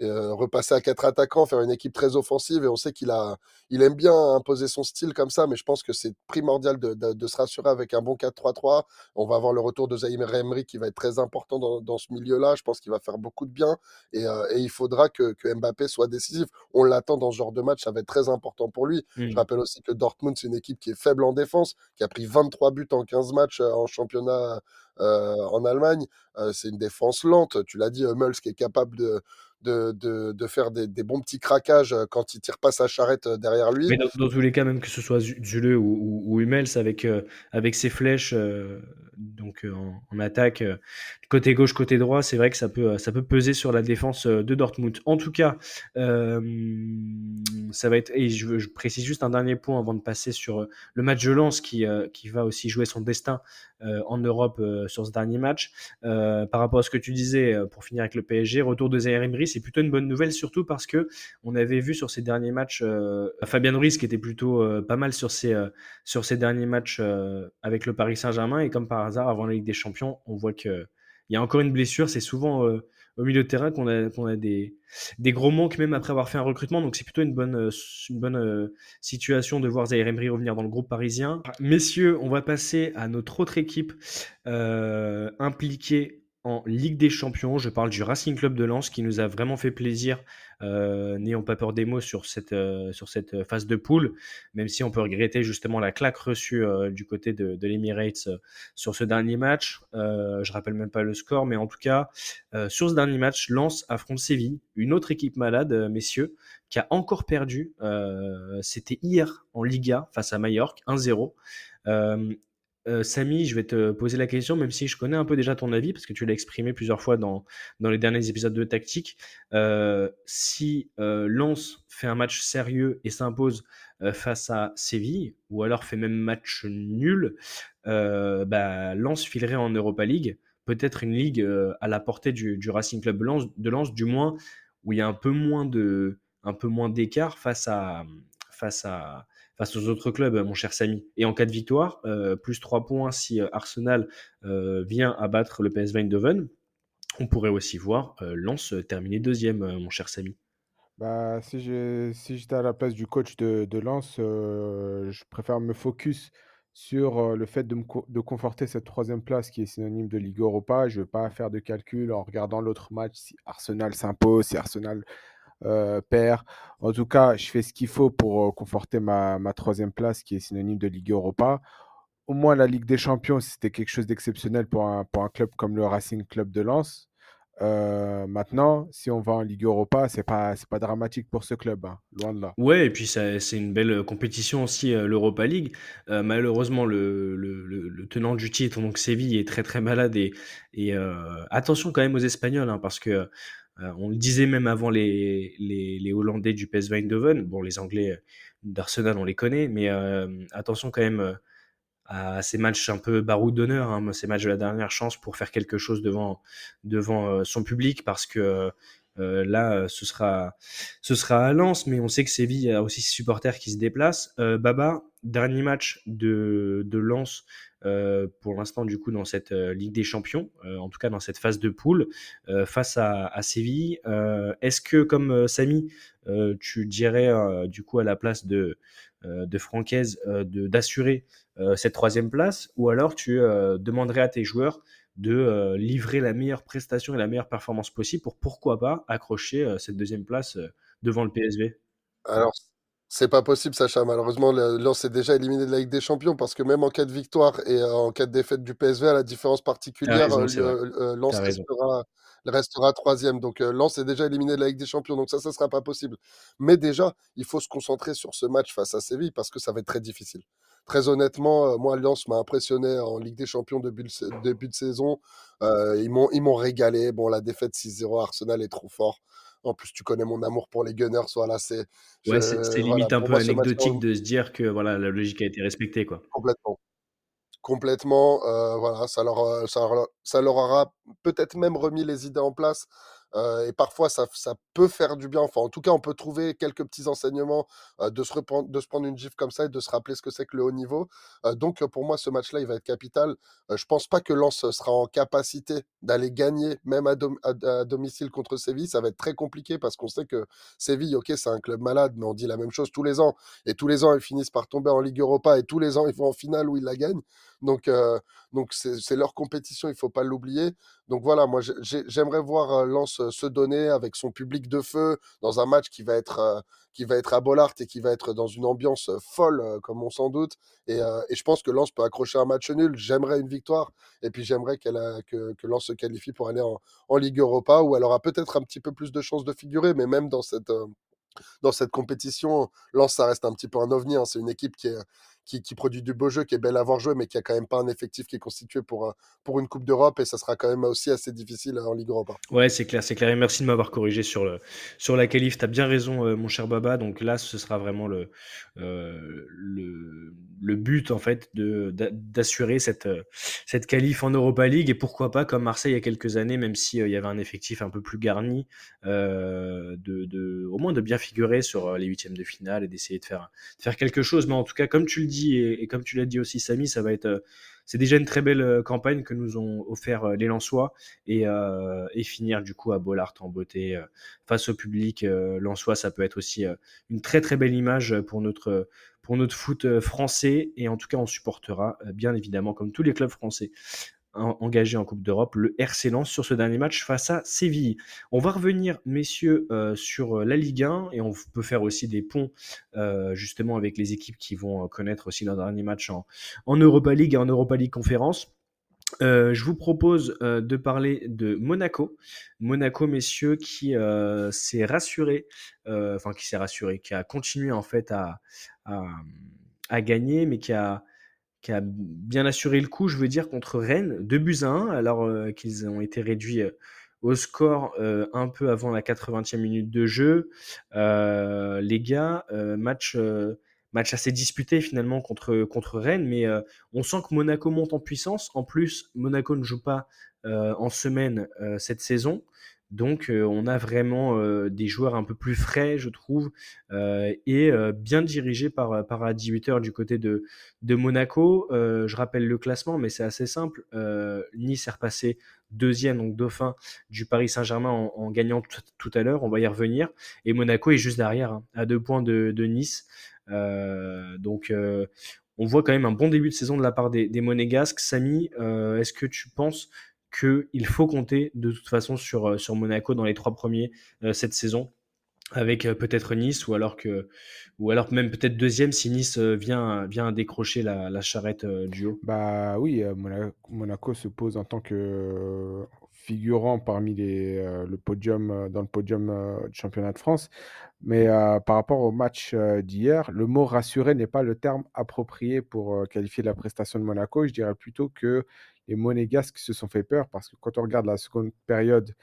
euh, repasser à quatre attaquants, faire une équipe très offensive et on sait qu'il a, il aime bien imposer son style comme ça, mais je pense que c'est primordial de, de- de se rassurer avec un bon 4-3-3. On va avoir le retour de Zahir Emery qui va être très important dans, dans ce milieu-là. Je pense qu'il va faire beaucoup de bien et, euh, et il faudra que, que Mbappé soit décisif. On l'attend dans ce genre de match, ça va être très important pour lui. Je Mm. rappelle aussi que Dortmund, c'est une équipe qui est faible en défense, qui a pris 23 buts en 15 matchs euh, en championnat euh, en Allemagne. C'est une défense lente. Tu l'as dit, Hummels qui est capable de, de, de, faire des, bons petits craquages euh, quand il tire pas sa charrette euh, derrière lui. Mais dans, tous les cas, même que ce soit Zu- Zule ou, ou, Hummels avec, euh, avec ses flèches donc, en, attaque, côté gauche, côté droit, c'est vrai que ça peut, ça peut peser sur la défense de Dortmund. En tout cas, ça va être. Et je, je précise juste un dernier point avant de passer sur le match de Lens qui, qui va aussi jouer son destin en Europe euh, sur ce dernier match. Euh, par rapport à ce que tu disais, euh, pour finir avec le PSG, retour de Zaire Emery, c'est plutôt une bonne nouvelle, surtout parce que on avait vu sur ces derniers matchs euh, Fabien Ruiz qui était plutôt euh, pas mal sur ces, euh, sur ces derniers matchs euh, avec le Paris Saint-Germain. Et comme par hasard, avant la Ligue des Champions, on voit qu'il y a encore une blessure. C'est souvent euh, au milieu de terrain qu'on a, des, gros manques, même après avoir fait un recrutement. Donc c'est plutôt une bonne, euh, euh, situation de voir Zaire revenir dans le groupe parisien. Messieurs, on va passer à notre autre équipe euh, impliquée Ligue des Champions. Je parle du Racing Club de Lens qui nous a vraiment fait plaisir, euh, n'ayons pas peur des mots, sur cette, euh, sur cette phase de poule, même si on peut regretter justement la claque reçue euh, du côté de, de l'Emirates euh, sur ce dernier match. Euh, je rappelle même pas le score, mais en tout cas, euh, sur ce dernier match, Lens affronte Séville, une autre équipe malade, euh, messieurs, qui a encore perdu. Euh, C'était hier en Liga face à Mallorca, 1-0. Euh, Samy, je vais te poser la question, même si je connais un peu déjà ton avis, parce que tu l'as exprimé plusieurs fois dans, dans les derniers épisodes de Tactique. Euh, si euh, Lens fait un match sérieux et s'impose euh, face à Séville, ou alors fait même match nul, bah, Lens filerait en Europa League, peut-être une ligue à la portée du, du Racing Club de Lens, du moins où il y a un peu moins de, un peu moins d'écart face à, face à, face aux autres clubs, mon cher Samy. Et en cas de victoire, euh, plus 3 points si euh, Arsenal euh, vient abattre le PSV Eindhoven. On pourrait aussi voir euh, Lens terminer deuxième, euh, mon cher Samy. Bah, si j'ai, si j'étais à la place du coach de, de Lens, euh, je préfère me focus sur euh, le fait de, de conforter cette troisième place qui est synonyme de Ligue Europa. Je ne veux pas faire de calcul en regardant l'autre match si Arsenal s'impose, si Arsenal euh, perd. En tout cas, je fais ce qu'il faut pour euh, conforter ma, ma troisième place qui est synonyme de Ligue Europa. Au moins, la Ligue des Champions, c'était quelque chose d'exceptionnel pour un, pour un club comme le Racing Club de Lens. Euh, maintenant, si on va en Ligue Europa, c'est pas, c'est pas dramatique pour ce club, hein, loin de là. Ouais, et puis c'est une belle compétition aussi, l'Europa League. Malheureusement, le, le- tenant du titre, donc Séville, est très très malade. Et, et attention quand même aux Espagnols, hein, parce que on le disait même avant les, Hollandais du PSV Eindhoven. Bon, les Anglais d'Arsenal, on les connaît, mais attention quand même à ces matchs un peu baroud d'honneur, hein, ces matchs de la dernière chance pour faire quelque chose devant, devant son public, parce que euh, là, euh, ce sera, ce à Lens, mais on sait que Séville a aussi ses supporters qui se déplacent. Euh, Baba, dernier match de, de Lens pour l'instant, du coup, dans cette Ligue des Champions, en tout cas dans cette phase de poule, face à, à Séville. Est-ce que, comme Samy, tu dirais, du coup, à la place de, de Francaise, d'assurer cette troisième place, ou alors tu demanderais à tes joueurs de euh, livrer la meilleure prestation et la meilleure performance possible pour pourquoi pas accrocher euh, cette deuxième place euh, devant le PSV Alors, c'est pas possible, Sacha. Malheureusement, Lens est déjà éliminé de la Ligue des Champions parce que même en cas de victoire et en cas de défaite du PSV, à la différence particulière, Lens restera, restera troisième. Donc Lens est déjà éliminé de la Ligue des Champions. Donc ça, ça sera pas possible. Mais déjà, il faut se concentrer sur ce match face à Séville parce que ça va être très difficile. Très honnêtement, moi, Lens m'a impressionné en Ligue des Champions début de, début de saison. ils m'ont régalé. Bon, la défaite 6-0 Arsenal est trop fort. En plus, tu connais mon amour pour les Gunners. Voilà, c'est. Ouais, c'est limite un peu anecdotique de se dire que voilà, la logique a été respectée. Quoi. Complètement. Complètement. Euh, voilà, ça leur, ça, ça leur aura peut-être même remis les idées en place et parfois, ça, ça, peut faire du bien. Enfin, en tout cas, on peut trouver quelques petits enseignements de, se reprendre, de se prendre une gifle comme ça et de se rappeler ce que c'est que le haut niveau. donc, pour moi, ce match-là, il va être capital. je pense pas que Lens sera en capacité d'aller gagner, même à, à, domicile contre Séville. Ça va être très compliqué parce qu'on sait que Séville, ok, c'est un club malade, mais on dit la même chose tous les ans. Et tous les ans, ils finissent par tomber en Ligue Europa et tous les ans, ils vont en finale où ils la gagnent. Donc, donc c'est leur compétition, il faut pas l'oublier. Donc voilà, moi j'aimerais voir Lens se donner avec son public de feu dans un match qui va être qui va être à Bollard et qui va être dans une ambiance folle comme on s'en doute. Et, je pense que Lens peut accrocher un match nul. J'aimerais une victoire et puis j'aimerais que, que Lens se qualifie pour aller en, en Ligue Europa où elle aura peut-être un petit peu plus de chances de figurer, mais même dans cette dans cette compétition, Lens, ça reste un petit peu un ovni. Hein. C'est une équipe qui est, qui, produit du beau jeu, qui est belle à voir jouer, mais qui a quand même pas un effectif qui est constitué pour, pour une Coupe d'Europe et ça sera quand même aussi assez difficile en Ligue Europa. Ouais, c'est clair, c'est clair. Et merci de m'avoir corrigé sur, sur la qualif. Tu as bien raison, euh, mon cher Baba. Donc là, ce sera vraiment le, euh, le, but, en fait, d'assurer cette, euh, cette qualif en Europa League et pourquoi pas, comme Marseille il y a quelques années, même s'il il y avait un effectif un peu plus garni, de, de, au moins de bien figurer sur les huitièmes de finale et d'essayer de faire, de faire quelque chose. Mais en tout cas, comme tu le dis, et, comme tu l'as dit aussi, Samy, ça va être. Euh, c'est déjà une très belle euh, campagne que nous ont offert euh, les Lensois et, finir du coup à Bollard en beauté face au public Lensois, ça peut être aussi une très très belle image pour notre pour notre foot français et en tout cas on supportera bien évidemment comme tous les clubs français engagé en Coupe d'Europe, le RC Lens sur ce dernier match face à Séville. On va revenir, messieurs, euh, sur euh, la Ligue 1 et on peut faire aussi des ponts euh, justement avec les équipes qui vont connaître aussi leur dernier match en, Europa League et en Europa League Conférence. je vous propose de parler de Monaco. Monaco, messieurs, qui s'est rassuré, enfin qui s'est rassuré, qui a continué en fait à, gagner, mais qui a qui a bien assuré le coup, je veux dire, contre Rennes, 2 buts à 1, alors euh, qu'ils ont été réduits euh, au score euh, un peu avant la 80e minute de jeu. les gars, match, match assez disputé finalement contre, contre Rennes, mais on sent que Monaco monte en puissance. En plus, Monaco ne joue pas en semaine cette saison. Donc, on a vraiment des joueurs un peu plus frais, je trouve, et bien dirigés par, par Adi du côté de, Monaco. je rappelle le classement, mais c'est assez simple. nice est repassé deuxième, donc dauphin du Paris Saint-Germain en, gagnant tout à l'heure. On va y revenir. Et Monaco est juste derrière, hein, à deux points de, Nice. donc, on voit quand même un bon début de saison de la part des Monégasques. Samy, est-ce que tu penses qu'il faut compter de toute façon sur, euh, Monaco dans les trois premiers euh, cette saison avec euh, peut-être Nice ou alors même peut-être deuxième si Nice vient décrocher la, la charrette du haut. Bah oui, Monaco se pose en tant que figurant parmi les le podium dans le podium du championnat de France. Mais par rapport au match d'hier, le mot rassuré n'est pas le terme approprié pour qualifier la prestation de Monaco. Je dirais plutôt que les Monégasques se sont fait peur parce que quand on regarde la seconde période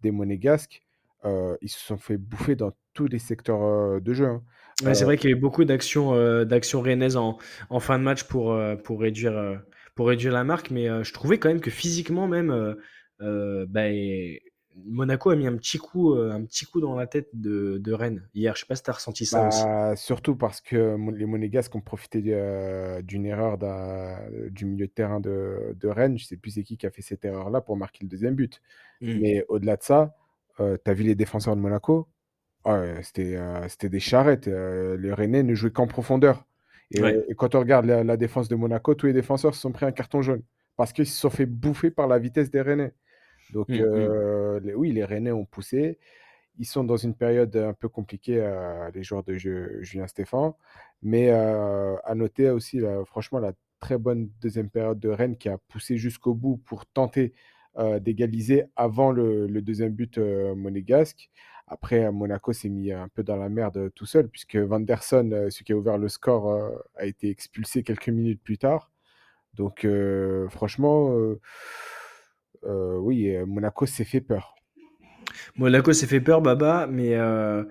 des Monégasques, euh, ils se sont fait bouffer dans tous les secteurs euh, de jeu. hein. Ouais, c'est Euh, vrai qu'il y a eu beaucoup d'actions d'actions rennaises en, en fin de match pour, pour, réduire, pour réduire la marque, mais je trouvais quand même que physiquement même, bah, et- Monaco a mis un petit coup, euh, un petit coup dans la tête de, de Rennes hier. Je sais pas si tu as ressenti ça aussi. bah, surtout parce que les Monégasques ont profité euh, d'une erreur du milieu de terrain de, de Rennes. Je sais plus c'est qui qui a fait cette erreur-là pour marquer le deuxième but. Mm. Mais au-delà de ça, tu as vu les défenseurs de Monaco? Ah c'était euh, c'était des charrettes. euh, les Rennais ne jouaient qu'en profondeur. Et, Ouais. euh, et quand on regarde la, la défense de Monaco, tous les défenseurs se sont pris un carton jaune parce qu'ils se sont fait bouffer par la vitesse des Rennais. Donc, Mm, mm. euh, les- oui, les Rennais ont poussé. Ils sont dans une période un peu compliquée, les joueurs de jeu, Julien Stéphan. Mais à noter aussi, là, franchement, la très bonne deuxième période de Rennes qui a poussé jusqu'au bout pour tenter euh, d'égaliser avant le, le deuxième but euh, monégasque. Après, Monaco s'est mis un peu dans la merde tout seul, puisque Vanderson, euh, celui qui a ouvert le score, a été expulsé quelques minutes plus tard. Donc, franchement, oui, euh, Monaco s'est fait peur. Monaco s'est fait peur, Baba, mais euh,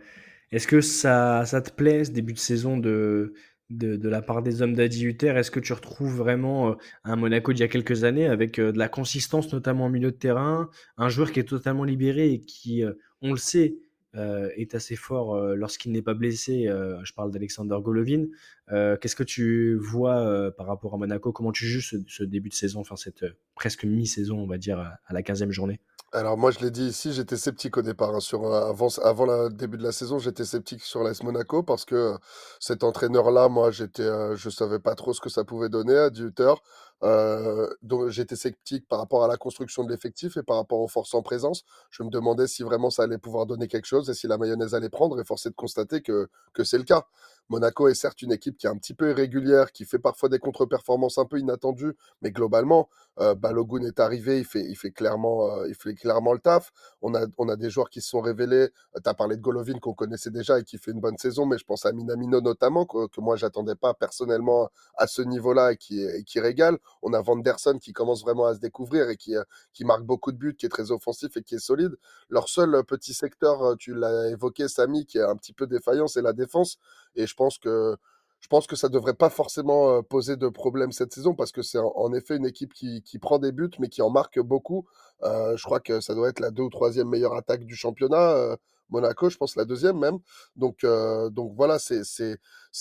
est-ce que ça, ça te plaît ce début de saison de, de, de la part des hommes d'Adi Hutter? Est-ce que tu retrouves vraiment euh, un Monaco d'il y a quelques années avec euh, de la consistance, notamment au milieu de terrain, un joueur qui est totalement libéré et qui, euh, on le sait, euh, est assez fort euh, lorsqu'il n'est pas blessé euh, Je parle d'Alexander Golovin. Euh, Qu'est-ce que tu vois euh, par rapport à Monaco? Comment tu juges ce, début de saison, enfin cette euh, presque mi-saison, on va dire, à, la 15e journée? Alors moi, je l'ai dit ici, j'étais sceptique au départ. hein, sur, euh, avant avant le début de la saison, j'étais sceptique sur l'AS Monaco parce que euh, cet entraîneur-là, moi, j'étais, euh, je savais pas trop ce que ça pouvait donner à Duter. Euh, j'étais sceptique par rapport à la construction de l'effectif et par rapport aux forces en présence. Je me demandais si vraiment ça allait pouvoir donner quelque chose et si la mayonnaise allait prendre. Et force est de constater que, que c'est le cas. Monaco est certes une équipe qui est un petit peu irrégulière, qui fait parfois des contre-performances un peu inattendues, mais globalement, euh, Balogun est arrivé, il fait, il fait clairement, euh, il fait clairement le taf. On a, on a des joueurs qui se sont révélés. tu as parlé de Golovin qu'on connaissait déjà et qui fait une bonne saison, mais je pense à Minamino notamment, que, que moi j'attendais pas personnellement à ce niveau-là et qui, et qui régale. On a Vanderson qui commence vraiment à se découvrir et qui, euh, qui marque beaucoup de buts, qui est très offensif et qui est solide. Leur seul euh, petit secteur, euh, tu l'as évoqué, Samy, qui est un petit peu défaillant, c'est la défense. Et je pense que je pense que ça ne devrait pas forcément poser de problème cette saison parce que c'est en, effet une équipe qui, qui prend des buts mais qui en marque beaucoup. Je crois que ça doit être la deux ou troisième meilleure attaque du championnat. Monaco, je pense la deuxième même. Donc, euh, donc voilà, c'est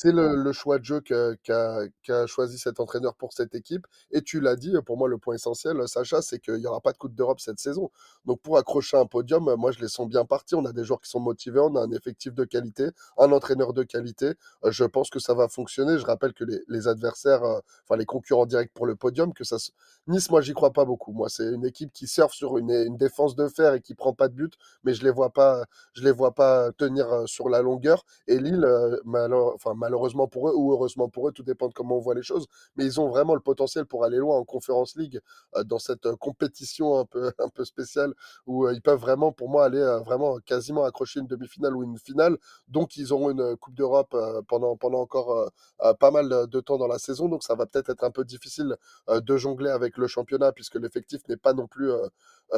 le, le choix de jeu qu'a choisi cet entraîneur pour cette équipe. Et tu l'as dit, pour moi, le point essentiel, Sacha, c'est qu'il n'y aura pas de Coupe d'Europe cette saison. Donc pour accrocher un podium, moi, je les sens bien partis. On a des joueurs qui sont motivés, on a un effectif de qualité, un entraîneur de qualité. Euh, je pense que ça va fonctionner. Je rappelle que les, adversaires, euh, enfin les concurrents directs pour le podium, que ça se- Nice, moi, j'y crois pas beaucoup. Moi, c'est une équipe qui surfe sur une, défense de fer et qui prend pas de but, mais je les vois pas, les vois pas tenir sur la longueur. Et Lille, malheureusement pour eux ou heureusement pour eux, tout dépend de comment on voit les choses, mais ils ont vraiment le potentiel pour aller loin en Conference League dans cette compétition un peu, un peu spéciale où ils peuvent vraiment, pour moi, aller vraiment quasiment accrocher une demi-finale ou une finale. Donc, ils auront une Coupe d'Europe pendant, pendant encore pas mal de- temps dans la saison. Donc, ça va peut-être être un peu difficile de jongler avec le championnat puisque l'effectif n'est pas non plus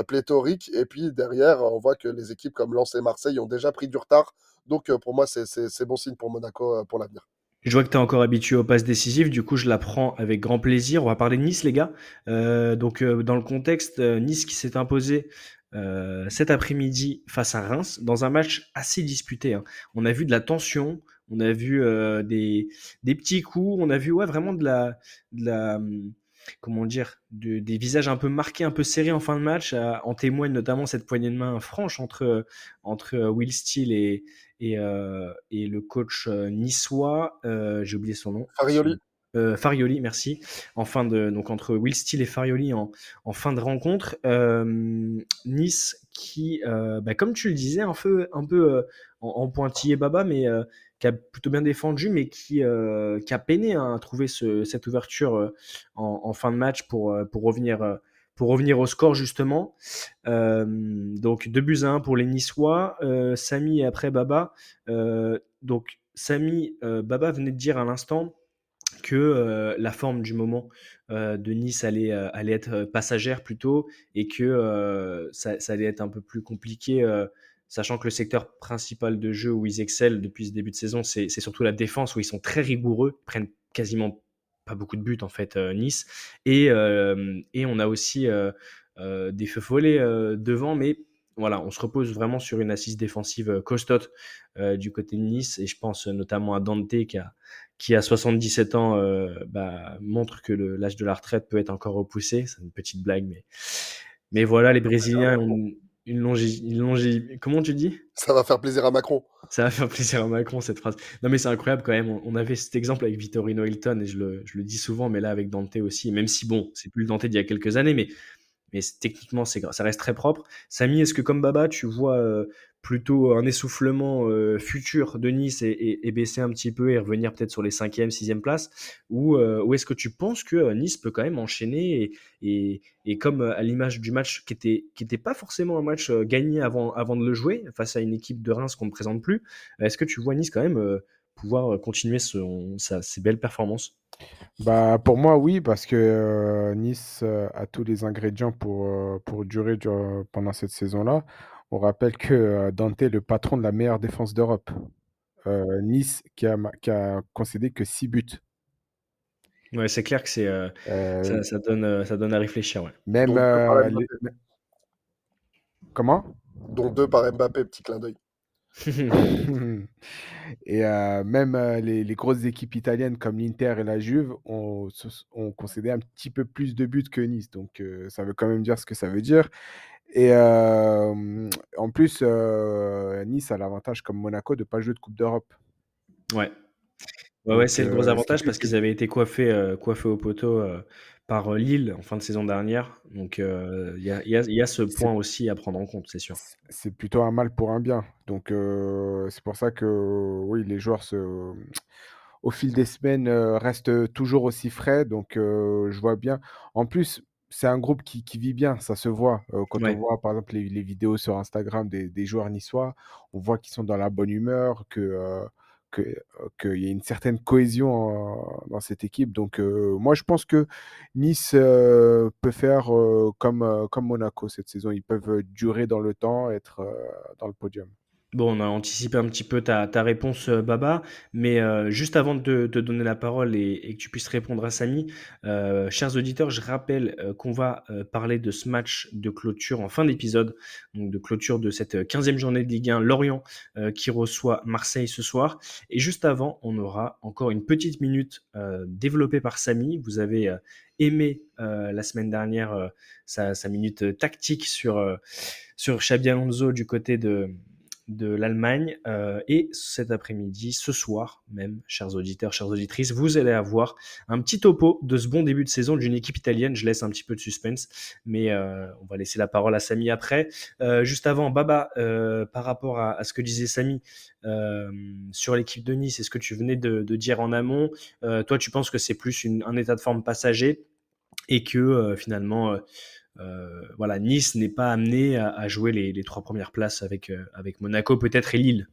pléthorique. Et puis derrière, on voit que les équipes comme Lens et Marseille ont déjà pris du retard. Donc euh, pour moi, c'est- bon signe pour Monaco euh, pour l'avenir. Je vois que tu es encore habitué aux passes décisives, du coup je la prends avec grand plaisir. On va parler de Nice les gars. Euh, donc euh, dans le contexte, euh, Nice qui s'est imposé euh, cet après-midi face à Reims dans un match assez disputé. hein. On a vu de la tension, on a vu euh, des, des petits coups, on a vu ouais, vraiment de la, de la hum, comment dire, de- des visages un peu marqués, un peu serrés en fin de match. En témoigne notamment cette poignée de main franche entre, entre euh, Will Steele et, et, euh, et le coach euh, niçois, euh, j'ai oublié son nom. Farioli. Euh, Farioli, merci. En fin de, donc entre Will Steele et Farioli en, en fin de rencontre. Nice qui, bah, comme tu le disais, un peu, un peu en, en pointillé baba, mais qui a plutôt bien défendu, mais qui, euh, qui a peiné hein, à trouver ce- cette ouverture euh, en, fin de match pour, euh, pour revenir, pour revenir au score justement, donc 2 buts à 1 pour les Niçois. Samy et après Baba. Donc Samy, Baba venait de dire à l'instant que la forme du moment de Nice allait, allait être passagère plutôt et que ça, allait être un peu plus compliqué sachant que le secteur principal de jeu où ils excellent depuis ce début de saison, c'est surtout la défense, où ils sont très rigoureux, prennent quasiment pas beaucoup de buts en fait, euh, Nice. Et, euh, et on a aussi euh, des feux follets devant, mais voilà, on se repose vraiment sur une assise défensive costote du côté de Nice, et je pense notamment à Dante qui a, qui a 77 ans, bah, montre que l'âge de la retraite peut être encore repoussé. C'est une petite blague, mais, mais voilà, les Brésiliens ont, une longévité. Comment tu dis? Ça va faire plaisir à Macron. Ça va faire plaisir à Macron, cette phrase. Non, mais c'est incroyable quand même. On avait cet exemple avec Vittorino Hilton, et je le, je le, dis souvent, mais là avec Dante aussi. Même si, bon, c'est plus le Dante d'il y a quelques années, mais, mais techniquement, ça reste très propre. Samy, est-ce que comme Baba, tu vois euh, plutôt un essoufflement euh, futur de Nice et, baisser un petit peu et revenir peut-être sur les 5e, 6e places Ou, euh, ou est-ce que tu penses que euh, Nice peut quand même enchaîner et, comme à l'image du match qui n'était pas forcément un match gagné avant, de le jouer face à une équipe de Reims qu'on ne présente plus, est-ce que tu vois Nice quand même pouvoir continuer ses belles performances? Bah, pour moi, oui, parce que Nice a tous les ingrédients pour, pour durer pendant cette saison-là. On rappelle que Dante est le patron de la meilleure défense d'Europe. nice qui a, qui a concédé que 6 buts. Ouais, c'est clair que c'est ça, donne, ça donne à réfléchir. Ouais. Même. Comment? Dont deux par Mbappé, petit clin d'œil. et même les, les, grosses équipes italiennes comme l'Inter et la Juve ont, ont, concédé un petit peu plus de buts que Nice. Donc ça veut quand même dire ce que ça veut dire. Et en plus, Nice a l'avantage, comme Monaco, de ne pas jouer de Coupe d'Europe. Ouais. Ouais, ouais c'est le gros avantage parce qu'ils avaient été coiffés, coiffés au poteau par Lille en fin de saison dernière. Donc il y, a, y, a, ce point aussi à prendre en compte, c'est sûr. C'est plutôt un mal pour un bien. Donc c'est pour ça que oui, les joueurs se, au fil des semaines restent toujours aussi frais. Donc je vois bien. En plus, c'est un groupe qui, vit bien, ça se voit. quand on voit, par exemple, les, vidéos sur Instagram des, joueurs niçois, on voit qu'ils sont dans la bonne humeur, que qu'il y a une certaine cohésion dans cette équipe. Donc, moi, je pense que Nice peut faire comme, comme Monaco cette saison. Ils peuvent durer dans le temps, être dans le podium. Bon, on a anticipé un petit peu ta, réponse, euh, Baba, mais euh, juste avant de te donner la parole et, que tu puisses répondre à Samy, euh, chers auditeurs, je rappelle qu'on va parler de ce match de clôture en fin d'épisode, donc de clôture de cette 15e journée de Ligue 1, Lorient qui reçoit Marseille ce soir. Et juste avant, on aura encore une petite minute développée par Samy. Vous avez aimé la semaine dernière sa, minute tactique sur, Xabi Alonso du côté de de l'Allemagne. Euh, et cet après-midi, ce soir même, chers auditeurs, chères auditrices, vous allez avoir un petit topo de ce bon début de saison d'une équipe italienne. Je laisse un petit peu de suspense, mais euh, on va laisser la parole à Samy après. Euh, juste avant, Baba, par rapport à, ce que disait Samy sur l'équipe de Nice, est ce que tu venais de, dire en amont, toi, tu penses que c'est plus un état de forme passager et que finalement voilà, Nice n'est pas amené à, jouer les, trois premières places avec, euh, avec Monaco, peut-être et Lille.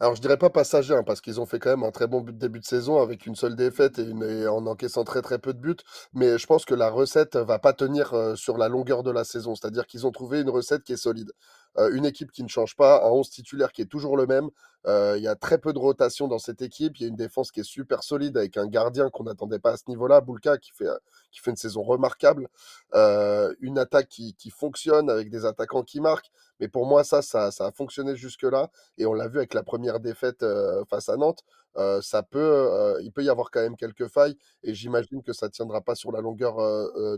Alors, je dirais pas passager, hein, parce qu'ils ont fait quand même un très bon début de saison avec une seule défaite et, en encaissant très très peu de buts. Mais je pense que la recette va pas tenir euh, sur la longueur de la saison. C'est-à-dire qu'ils ont trouvé une recette qui est solide. Une équipe qui ne change pas, un 11 titulaire qui est toujours le même. Il y a très peu de rotation dans cette équipe. Il y a une défense qui est super solide avec un gardien qu'on n'attendait pas à ce niveau-là, Boulka, qui fait, fait une saison remarquable. une attaque qui, qui, fonctionne avec des attaquants qui marquent. Mais pour moi, ça, ça, ça a fonctionné jusque-là. Et on l'a vu avec la première défaite face à Nantes. Ça peut, il peut y avoir quand même quelques failles. Et j'imagine que ça tiendra pas sur la longueur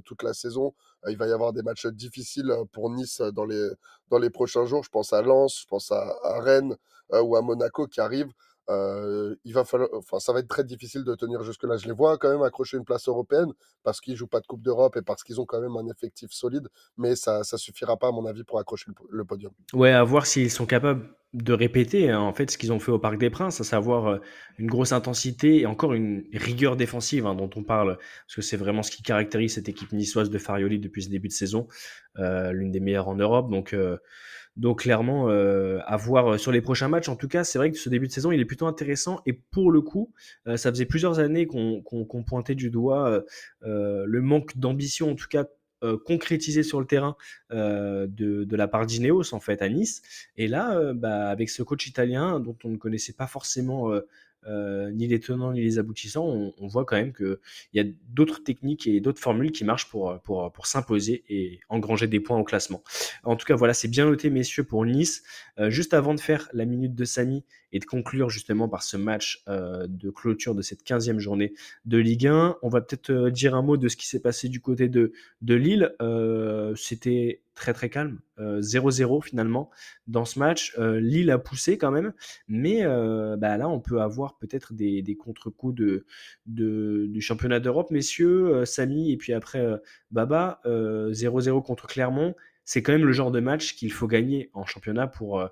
toute la saison. il va y avoir des matchs difficiles pour Nice dans les, dans les prochains jours. Je pense à Lens, je pense à, à Rennes ou à Monaco qui arrivent il va falloir, enfin, ça va être très difficile de tenir jusque-là. Je les vois quand même accrocher une place européenne parce qu'ils jouent pas de Coupe d'Europe et parce qu'ils ont quand même un effectif solide, mais ça, ça suffira pas à mon avis pour accrocher le, podium. Ouais, à voir s'ils sont capables de répéter hein, en fait ce qu'ils ont fait au Parc des Princes, à savoir une grosse intensité et encore une rigueur défensive hein, dont on parle, parce que c'est vraiment ce qui caractérise cette équipe niçoise de Farioli depuis ce début de saison, l'une des meilleures en Europe. Donc, donc clairement, à voir sur les prochains matchs. En tout cas, c'est vrai que ce début de saison, il est plutôt intéressant. Et pour le coup, ça faisait plusieurs années qu'on pointait du doigt le manque d'ambition, en tout cas euh, concrétisé sur le terrain euh, de, la part d'Ineos en fait à Nice. Et là, euh, bah, avec ce coach italien dont on ne connaissait pas forcément euh, ni les tenants ni les aboutissants, on, voit quand même qu'il y a d'autres techniques et d'autres formules qui marchent pour, pour, pour s'imposer et engranger des points au classement. En tout cas, voilà, c'est bien noté, messieurs, pour Nice. Euh, juste avant de faire la minute de Samy et de conclure justement par ce match euh, de clôture de cette 15e journée de Ligue 1, on va peut-être dire un mot de ce qui s'est passé du côté de, de Lille. C'était très très calme, 0-0 finalement dans ce match. Lille a poussé quand même, mais bah là on peut avoir peut-être des, contre-coups de, du championnat d'Europe, messieurs, Samy et puis après Baba, 0-0 contre Clermont. C'est quand même le genre de match qu'il faut gagner en championnat pour,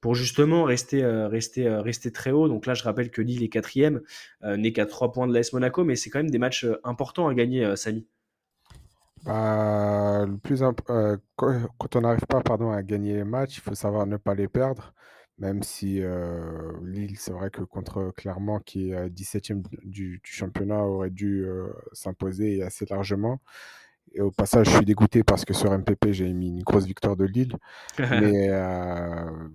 pour justement rester, rester, rester très haut. Donc là, je rappelle que Lille est quatrième, n'est qu'à 3 points de l'AS Monaco, mais c'est quand même des matchs importants à gagner, Samy. Bah, le plus imp- euh, quand, on n'arrive pas pardon, à gagner les matchs, il faut savoir ne pas les perdre. Même si euh, Lille, c'est vrai que contre Clermont, qui est 17e du, du championnat, aurait dû euh, s'imposer assez largement. Et au passage, je suis dégoûté parce que sur MPP, j'ai mis une grosse victoire de Lille. Mais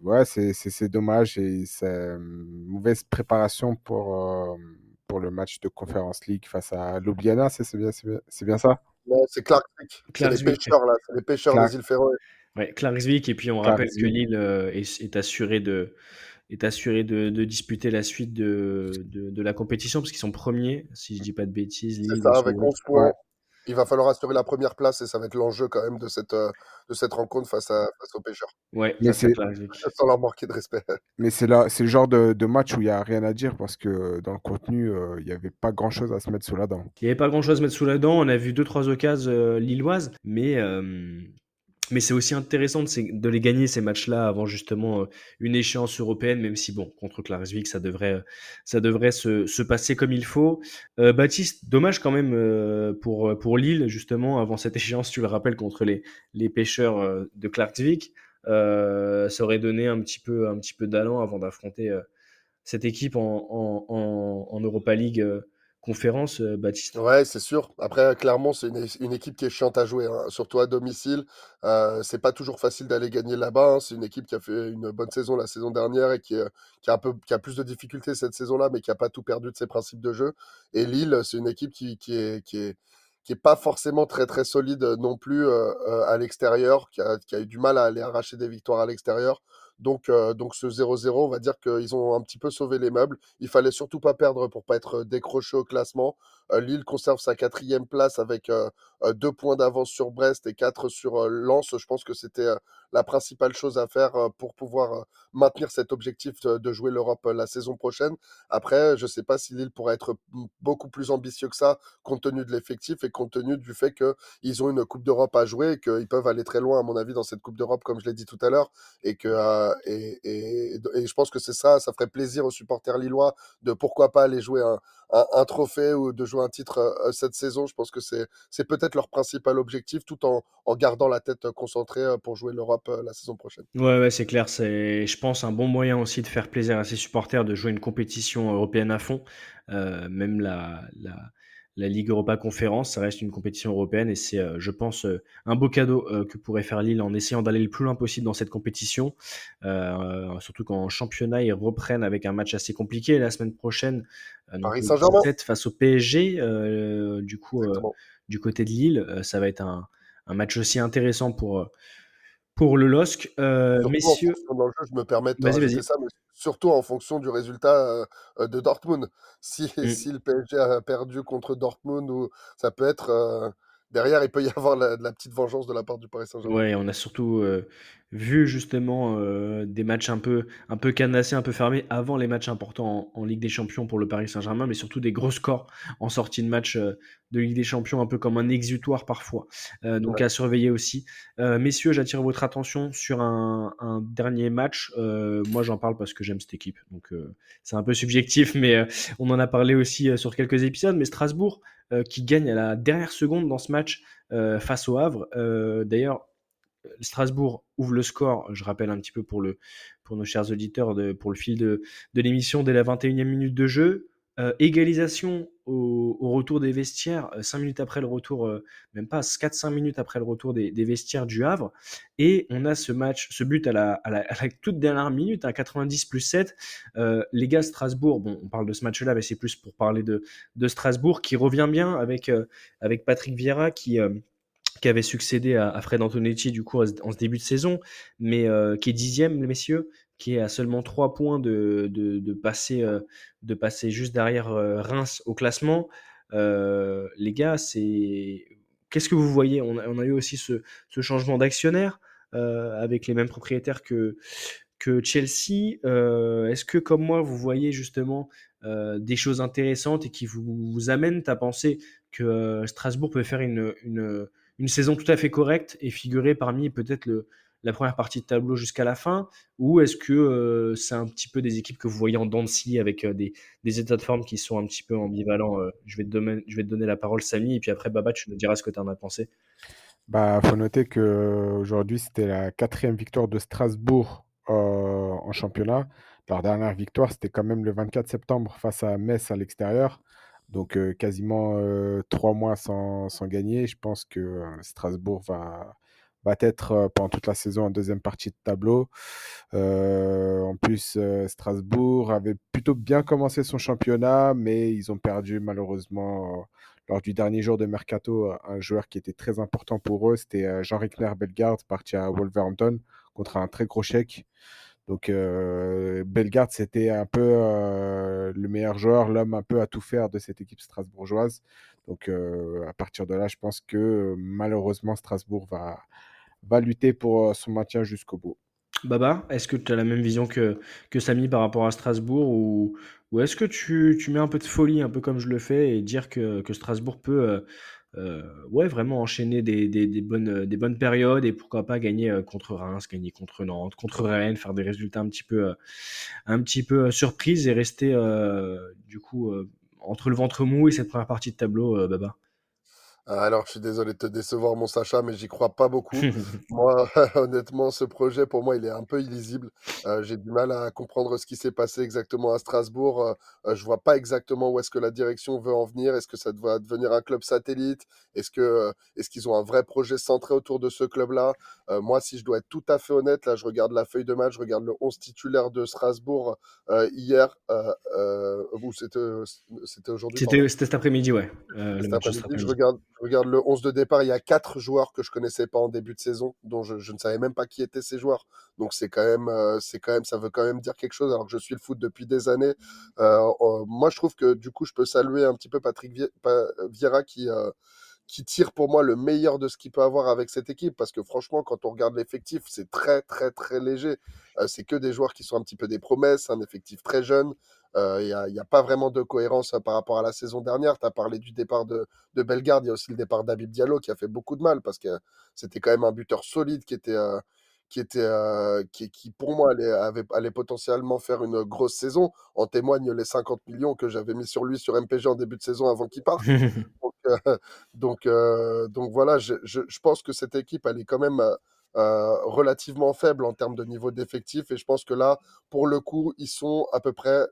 ouais, c'est dommage et c'est mauvaise préparation pour, pour le match de Conference League face à Ljubljana, c'est bien, c'est bien ça? C'est Clarksvik. C'est les pêcheurs, là. C'est les pêcheurs des îles Féroé. Ouais, Clarksvik. Et puis, on rappelle que Lille euh, est, est, assuré de est assuré de, de disputer la suite de, de, de la compétition parce qu'ils sont premiers, si je dis pas de bêtises. C'est ça, avec 11 points il va falloir assurer la première place et ça va être l'enjeu quand même de cette, euh, de cette rencontre face, à, face aux pêcheurs. Ouais, mais c'est sans leur manquer de respect. Mais c'est là, c'est le genre de, de match où il n'y a rien à dire parce que dans le contenu, euh, il n'y avait pas grand chose à se mettre sous la dent. Il n'y avait pas grand chose à se mettre sous la dent. On a vu deux trois occasions euh, lilloises, mais mais c'est aussi intéressant de, les gagner ces matchs-là avant justement euh, une échéance européenne, même si bon, contre Klarsvik, ça devrait, ça devrait se, se passer comme il faut. Euh, Baptiste, dommage quand même euh, pour, pour Lille, justement, avant cette échéance, tu le rappelles, contre les, les pêcheurs euh, de Klarsvik. Euh, ça aurait donné un petit peu, peu d'allant avant d'affronter cette équipe en, en, en Europa League conférence, euh, Baptiste? Ouais, c'est sûr. Après, clairement, c'est une, équipe qui est chiante à jouer, hein. surtout à domicile. Euh, c'est pas toujours facile d'aller gagner là-bas. Hein. C'est une équipe qui a fait une bonne saison la saison dernière et qui, qui, a, un peu, qui a plus de difficultés cette saison-là, mais qui a pas tout perdu de ses principes de jeu. Et Lille, c'est une équipe qui, qui est, qui est qui est pas forcément très très solide non plus euh, euh, à l'extérieur, qui a, qui a, eu du mal à aller arracher des victoires à l'extérieur. Donc, euh, donc ce 0-0, on va dire qu'ils ont un petit peu sauvé les meubles. Il fallait surtout pas perdre pour pas être décroché au classement. Euh, Lille conserve sa quatrième place avec euh, deux points d'avance sur Brest et quatre sur Lens. Je pense que c'était la principale chose à faire pour pouvoir maintenir cet objectif de jouer l'Europe la saison prochaine. Après, je ne sais pas si Lille pourrait être beaucoup plus ambitieux que ça, compte tenu de l'effectif et compte tenu du fait qu'ils ont une Coupe d'Europe à jouer et qu'ils peuvent aller très loin, à mon avis, dans cette Coupe d'Europe, comme je l'ai dit tout à l'heure. Et, et, et, je pense que c'est ça, ça ferait plaisir aux supporters lillois de pourquoi pas aller jouer un, un, un trophée ou de jouer un titre cette saison. Je pense que c'est peut-être leur principal objectif, tout en, gardant la tête concentrée pour jouer l'Europe la saison prochaine. Ouais, c'est clair. C'est, je pense, un bon moyen aussi de faire plaisir à ses supporters de jouer une compétition européenne à fond. Même la, la Ligue Europa Conférence, ça reste une compétition européenne et c'est, euh, je pense, euh, un beau cadeau euh, que pourrait faire Lille en essayant d'aller le plus loin possible dans cette compétition. surtout qu'en championnat, ils reprennent avec un match assez compliqué la semaine prochaine. Paris Saint-Germain face au PSG. du coup, du côté de Lille, ça va être un, un, match aussi intéressant pour pour le LOSC. messieurs, dans le jeu, je me permets de ça, mais surtout en fonction du résultat de Dortmund. Si, si, le PSG a perdu contre Dortmund, ou ça peut être derrière, il peut y avoir la, de la petite vengeance de la part du Paris Saint-Germain. Ouais, on a surtout euh, vu justement euh, des matchs un peu, un peu canassés, un peu fermés avant les matchs importants en, en Ligue des Champions pour le Paris Saint-Germain, mais surtout des gros scores en sortie de match euh, de Ligue des Champions, un peu comme un exutoire parfois. Donc Ouais. à surveiller aussi. Messieurs, j'attire votre attention sur un, un dernier match. Moi, j'en parle parce que j'aime cette équipe, donc c'est un peu subjectif, mais on en a parlé aussi sur quelques épisodes. Mais Strasbourg qui gagne à la dernière seconde dans ce match euh, face au Havre. Euh, D'ailleurs, Strasbourg ouvre le score, je rappelle un petit peu pour nos chers auditeurs, de, pour le fil de, de l'émission dès la 21e minute de jeu. Euh, égalisation au, retour des vestiaires, 5 minutes après le retour, euh, même pas 4-5 minutes après le retour des, vestiaires du Havre. Et on a ce match, ce but à la, toute dernière minute, à 90 plus 7. Euh, les gars, Strasbourg, bon, on parle de ce match-là, mais c'est plus pour parler de, Strasbourg, qui revient bien avec, euh, avec Patrick Vieira, qui euh, qui avait succédé à, Fred Antonetti du coup en ce début de saison, mais euh, qui est dixième, messieurs, qui est à seulement trois points euh, de passer juste derrière euh, Reims au classement. Euh, les gars, c'est qu'est-ce que vous voyez? On a, eu aussi ce, changement d'actionnaire avec les mêmes propriétaires que, Chelsea. Est-ce que, comme moi, vous voyez justement des choses intéressantes et qui vous, amènent à penser que Strasbourg peut faire une, une, une, saison tout à fait correcte et figurer parmi peut-être la première partie de tableau jusqu'à la fin Ou est-ce que euh, c'est un petit peu des équipes que vous voyez en dents de avec euh, des, états de forme qui sont un petit peu ambivalents euh, je, vais te donner, la parole, Samy, et puis après, Baba, tu nous diras ce que tu en as pensé. Bah, faut noter qu'aujourd'hui, c'était la quatrième victoire de Strasbourg en championnat. Leur dernière victoire, c'était quand même le 24 septembre face à Metz à l'extérieur. Donc quasiment trois mois sans, gagner. Je pense que Strasbourg va, va être euh, pendant toute la saison en deuxième partie de tableau. Euh, en plus, euh, Strasbourg avait plutôt bien commencé son championnat, mais ils ont perdu malheureusement lors du dernier jour de mercato un joueur qui était très important pour eux. C'était Jean-Rickner Bellegarde, parti à Wolverhampton contre un très gros chèque. Donc euh, Bellegarde, c'était un peu le meilleur joueur, l'homme un peu à tout faire de cette équipe strasbourgeoise. Donc à partir de là, je pense que malheureusement Strasbourg va, va lutter pour son maintien jusqu'au bout. Baba, est-ce que tu as la même vision que, que Samy par rapport à Strasbourg ou, ou est-ce que tu, tu, mets un peu de folie, un peu comme je le fais, et dire que, que Strasbourg peut euh, ouais, vraiment enchaîner des, des, des, bonnes, des bonnes périodes et pourquoi pas gagner contre Reims, gagner contre Nantes, contre Rennes, faire des résultats un petit peu, un petit peu surprise et rester du coup entre le ventre mou et cette première partie de tableau, Baba? Alors, je suis désolé de te décevoir, mon Sacha, mais j'y crois pas beaucoup. moi, honnêtement, ce projet, pour moi, il est un peu illisible. Euh, J'ai du mal à comprendre ce qui s'est passé exactement à Strasbourg. Euh, je vois pas exactement où est-ce que la direction veut en venir. Est-ce que ça va devenir un club satellite? Est-ce que est-ce qu'ils ont un vrai projet centré autour de ce club-là? Euh, Moi, si je dois être tout à fait honnête, là, je regarde la feuille de match, je regarde le 11 titulaire de Strasbourg euh, hier. ou c'était aujourd'hui C'était cet après-midi, ouais. cet après-midi, je regarde je regarde le 11 de départ, il y a quatre joueurs que je connaissais pas en début de saison, dont je, je ne savais même pas qui étaient ces joueurs. Donc c'est quand même, euh, c'est quand même, ça veut quand même dire quelque chose. Alors que je suis le foot depuis des années. Euh, euh, moi, je trouve que du coup, je peux saluer un petit peu Patrick Vieira qui qui tire pour moi le meilleur de ce qu'il peut avoir avec cette équipe parce que franchement quand on regarde l'effectif c'est très très très léger euh, c'est que des joueurs qui sont un petit peu des promesses un effectif très jeune il euh, n'y a, pas vraiment de cohérence par rapport à la saison dernière. Tu as parlé du départ de, de Bellegarde, il y a aussi le départ d'Abib Diallo qui a fait beaucoup de mal parce que c'était quand même un buteur solide qui était, euh, qui, était euh, qui, qui, pour moi, allait, allait potentiellement faire une grosse saison. En témoignent les 50 millions que j'avais mis sur lui sur MPG en début de saison avant qu'il parte. donc, donc, donc, voilà, je, pense que cette équipe, elle est quand même. relativement faible en termes de niveau d'effectif et je pense que là pour le coup ils sont à peu près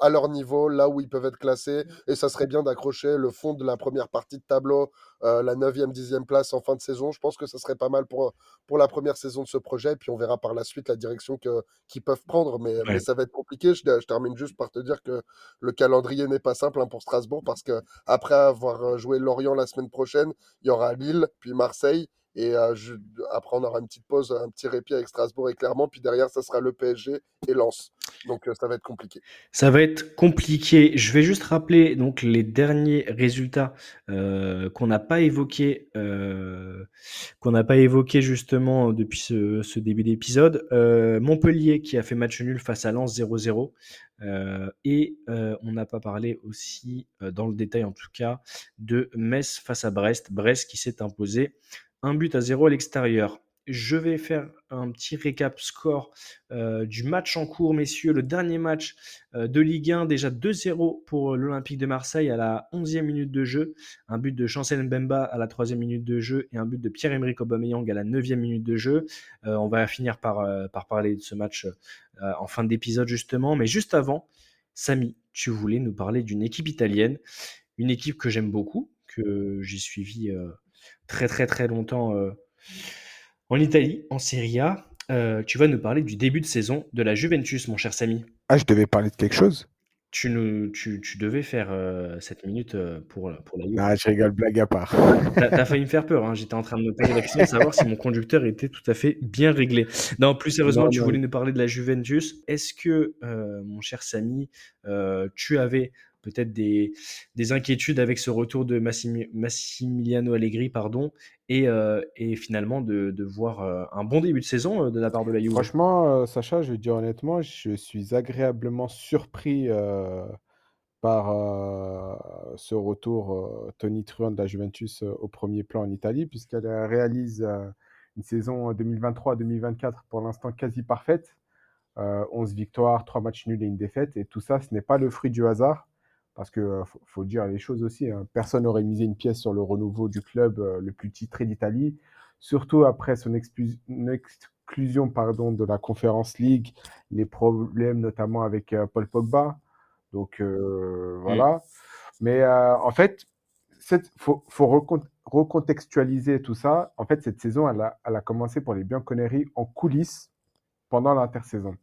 à leur niveau, là où ils peuvent être classés. Et ça serait bien d'accrocher le fond de la première partie de tableau, euh, la 9e, 10e place en fin de saison. Je pense que ça serait pas mal pour, pour la première saison de ce projet. Et puis on verra par la suite la direction que, qu'ils peuvent prendre. Mais, ouais. mais, ça va être compliqué. Je, je, termine juste par te dire que le calendrier n'est pas simple hein, pour Strasbourg parce que après avoir joué Lorient la semaine prochaine, il y aura Lille, puis Marseille. Et après, on aura une petite pause, un petit répit avec Strasbourg et Clermont. Puis derrière, ça sera le PSG et Lens. Donc ça va être compliqué. Ça va être compliqué. Je vais juste rappeler donc les derniers résultats qu'on n'a pas évoqués, qu'on n'a pas évoqué justement depuis ce, début d'épisode. Montpellier qui a fait match nul face à Lens 0-0. Euh, et on n'a pas parlé aussi, dans le détail en tout cas, de Metz face à Brest. Brest qui s'est imposé un but à zéro à l'extérieur. Je vais faire un petit récap score euh, du match en cours, messieurs. Le dernier match euh, de Ligue 1, déjà 2-0 pour l'Olympique de Marseille à la 11e minute de jeu. Un but de Chancel Mbemba à la 3e minute de jeu et un but de Pierre-Emerick Aubameyang à la 9e minute de jeu. Euh, on va finir par, par parler de ce match en fin d'épisode justement. Mais juste avant, Samy, tu voulais nous parler d'une équipe italienne. Une équipe que j'aime beaucoup, que j'ai suivie très très très longtemps en Italie, en Serie A, euh, tu vas nous parler du début de saison de la Juventus, mon cher Samy. Ah, je devais parler de quelque chose? Tu, nous, tu, devais faire euh, cette minute euh, pour, pour la Ah, je rigole, blague à part. T'as as failli me faire peur. Hein. J'étais en train de me poser la question de savoir si mon conducteur était tout à fait bien réglé. Non, plus sérieusement, tu voulais nous parler de la Juventus. Est-ce que, mon cher Samy, tu avais peut-être des, inquiétudes avec ce retour de Massimiliano Allegri pardon, et, euh, finalement de, voir euh, un bon début de saison euh, de la part de la Juve. Franchement, Sacha, je vais dire honnêtement, je suis agréablement surpris par ce retour Tony Truant de la Juventus au premier plan en Italie, puisqu'elle réalise une saison 2023-2024 pour l'instant quasi parfaite. 11 victoires, 3 matchs nuls et une défaite. Et tout ça, ce n'est pas le fruit du hasard parce que euh, faut, dire les choses aussi. Hein. Personne n'aurait misé une pièce sur le renouveau du club euh, le plus titré d'Italie, surtout après son exclusion pardon, de la Conference League, les problèmes notamment avec euh, Paul Pogba. Donc voilà. Mais en fait, il faut, recontextualiser tout ça. En fait, cette saison, elle a, elle a commencé pour les Bianconeri en coulisses pendant l'intersaison.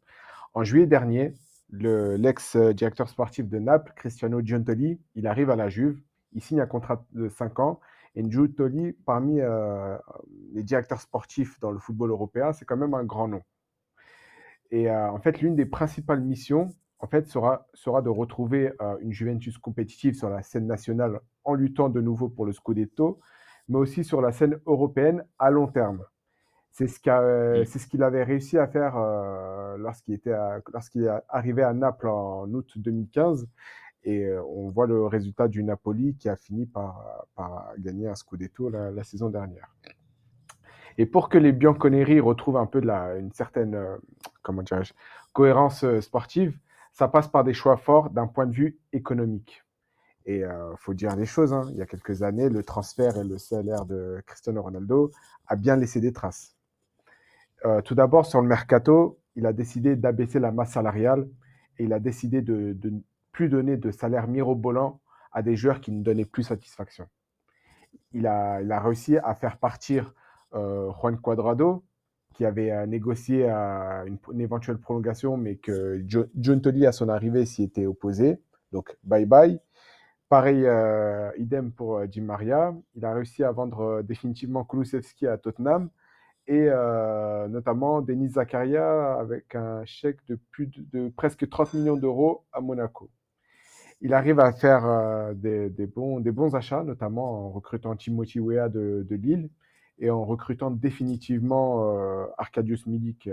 En juillet dernier, l'ex-directeur sportif de Naples, Cristiano Giuntoli, il arrive à la Juve, il signe un contrat de 5 ans. Et Giuntoli, parmi euh, les directeurs sportifs dans le football européen, c'est quand même un grand nom. Et euh, en fait, l'une des principales missions, sera de retrouver euh, une Juventus compétitive sur la scène nationale en luttant de nouveau pour le Scudetto, mais aussi sur la scène européenne à long terme. C'est ce mmh. c'est ce qu'il avait réussi à faire lorsqu'il était lorsqu'il est arrivé à Naples en août 2015. Et on voit le résultat du Napoli qui a fini par, par gagner un Scudetto la, la, saison dernière. Et pour que les Bianconeri retrouvent un peu de la, une certaine comment cohérence sportive, ça passe par des choix forts d'un point de vue économique. Et il faut dire les choses, hein. il y a quelques années, le transfert et le salaire de Cristiano Ronaldo a bien laissé des traces. Euh, tout d'abord, sur le mercato, il a décidé d'abaisser la masse salariale et il a décidé de ne plus donner de salaire mirobolant à des joueurs qui ne donnaient plus satisfaction. Il a, réussi à faire partir euh, Juan Cuadrado, qui avait euh, négocié une, éventuelle prolongation, mais que John Tolly, à son arrivée, s'y était opposé. Donc, bye bye. Pareil, idem pour Di Maria. Il a réussi à vendre définitivement Kulusevski à Tottenham et euh, notamment Denis Zakaria avec un chèque de plus de, presque 30 millions d'euros à Monaco. Il arrive à faire euh, des, bons, achats, notamment en recrutant Timothy Weah de, Lille et en recrutant définitivement euh, Arcadius Milik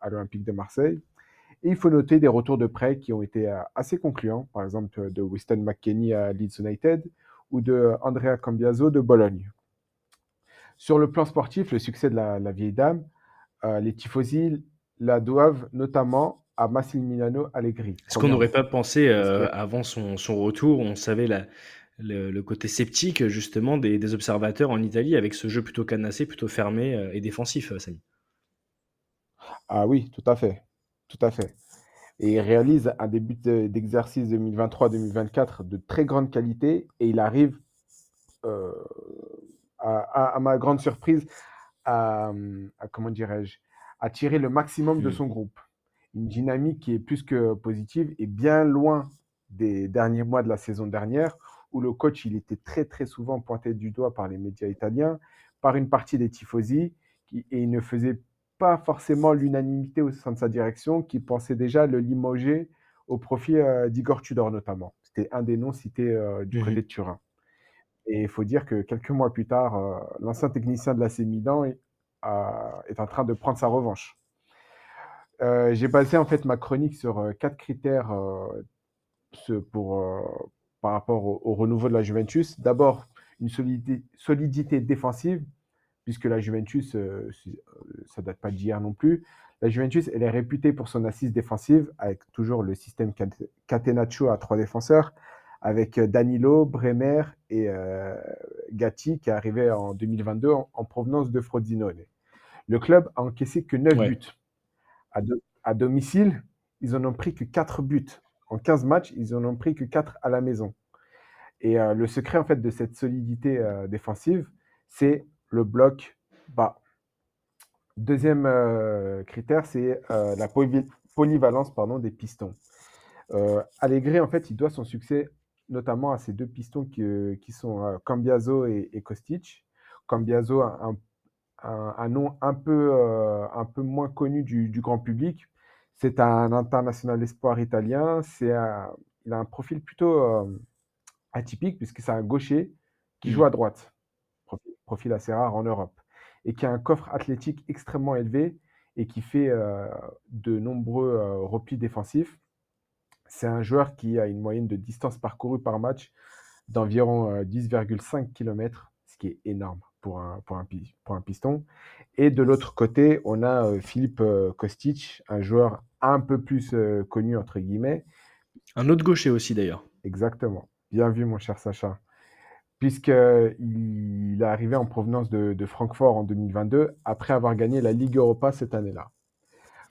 à l'Olympique de Marseille. Et il faut noter des retours de prêt qui ont été assez concluants, par exemple de Winston McKenney à Leeds United ou de Andrea Cambiaso de Bologne. Sur le plan sportif, le succès de la, vieille dame, euh, les tifosi la doivent notamment à Massimiliano Allegri. Est-ce qu'on n'aurait pas pensé, euh, avant son, retour, on savait le, côté sceptique justement des, observateurs en Italie avec ce jeu plutôt canassé, plutôt fermé euh, et défensif, Samy? Ah oui, tout à fait. Tout à fait. Et il réalise un début d'exercice 2023-2024 de très grande qualité et il arrive à, ma grande surprise, à, comment dirais-je, à tirer le maximum de mmh. son groupe. Une dynamique qui est plus que positive et bien loin des derniers mois de la saison dernière, où le coach il était très très souvent pointé du doigt par les médias italiens par une partie des tifosi qui, et il ne faisait pas forcément l'unanimité au sein de sa direction qui pensait déjà le limoger au profit euh, d'Igor Tudor notamment. C'était un des noms cités euh, du Mhm. côté de Turin. Et il faut dire que quelques mois plus tard, euh, l'ancien technicien de l'AC Milan est, a- est en train de prendre sa revanche. Euh, J'ai basé en fait ma chronique sur euh, quatre critères euh, pour, euh, par rapport au, au renouveau de la Juventus. D'abord, une solidité, solidité défensive, puisque la Juventus, euh, euh, ça date pas d'hier non plus. La Juventus, elle est réputée pour son assise défensive, avec toujours le système cat- Catenaccio à trois défenseurs, avec euh, Danilo, Bremer et euh, Gatti, qui est arrivé en 2022 en, en provenance de Frosinone. Le club a encaissé que 9 Ouais. buts. À, do- à domicile, ils en ont pris que 4 buts. En 15 matchs, ils en ont pris que 4 à la maison. Et euh, le secret en fait de cette solidité euh, défensive, c'est le bloc bas. Deuxième euh, critère, c'est la poly- polyvalence pardon, des pistons. Allegri, en fait, il doit son succès notamment à ces deux pistons qui, euh, qui sont euh, Cambiaso et, et Kostic. Cambiaso, un, un- un nom un peu, euh, un peu moins connu du, du grand public. C'est un international espoir italien. C'est il a un profil plutôt atypique puisque c'est un gaucher qui Mhm. joue à droite. Profil, profil assez rare en Europe. Et qui a un coffre athlétique extrêmement élevé et qui fait euh, de nombreux euh, replis défensifs. C'est un joueur qui a une moyenne de distance parcourue par match d'environ euh, 10,5 km, ce qui est énorme pour un, pour un, pi- pour un piston. Et de l'autre côté, on a euh, Philippe euh, Kostic, un joueur un peu plus euh, connu, entre guillemets. Un autre gaucher aussi d'ailleurs. Exactement. Bien vu, mon cher Sacha. Puisqu'il est arrivé en provenance de, de Francfort en 2022, après avoir gagné la Ligue Europa cette année-là.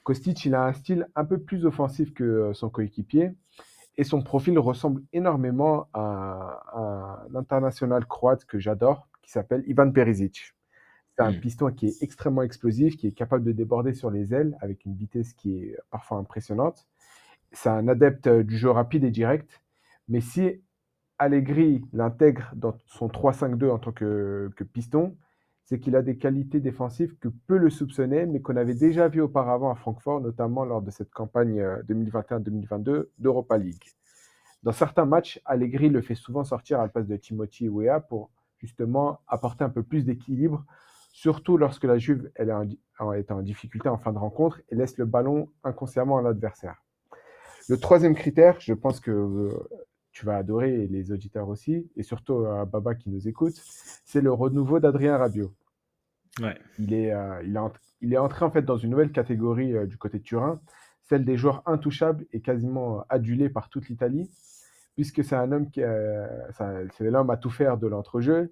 Kostic, il a un style un peu plus offensif que euh, son coéquipier et son profil ressemble énormément à, à un international croate que j'adore, qui s'appelle Ivan Perisic. C'est un Mm. piston qui est extrêmement explosif, qui est capable de déborder sur les ailes avec une vitesse qui est parfois impressionnante. C'est un adepte euh, du jeu rapide et direct, mais si Allegri l'intègre dans son 3-5-2 en tant que, que piston, c'est qu'il a des qualités défensives que peu le soupçonnaient, mais qu'on avait déjà vu auparavant à Francfort, notamment lors de cette campagne euh, 2021-2022 d'Europa League. Dans certains matchs, Allegri le fait souvent sortir à la place de Timothy Weah pour justement apporter un peu plus d'équilibre, surtout lorsque la Juve est en difficulté en fin de rencontre et laisse le ballon inconsciemment à l'adversaire. Le troisième critère, je pense que euh, tu vas adorer et les auditeurs aussi, et surtout à Baba qui nous écoute, c'est le renouveau d'Adrien Rabiot. Ouais. Il est, euh, il, est ent- il est entré en fait dans une nouvelle catégorie euh, du côté de Turin, celle des joueurs intouchables et quasiment euh, adulés par toute l'Italie, puisque c'est un homme qui, euh, c'est l'homme à tout faire de l'entrejeu,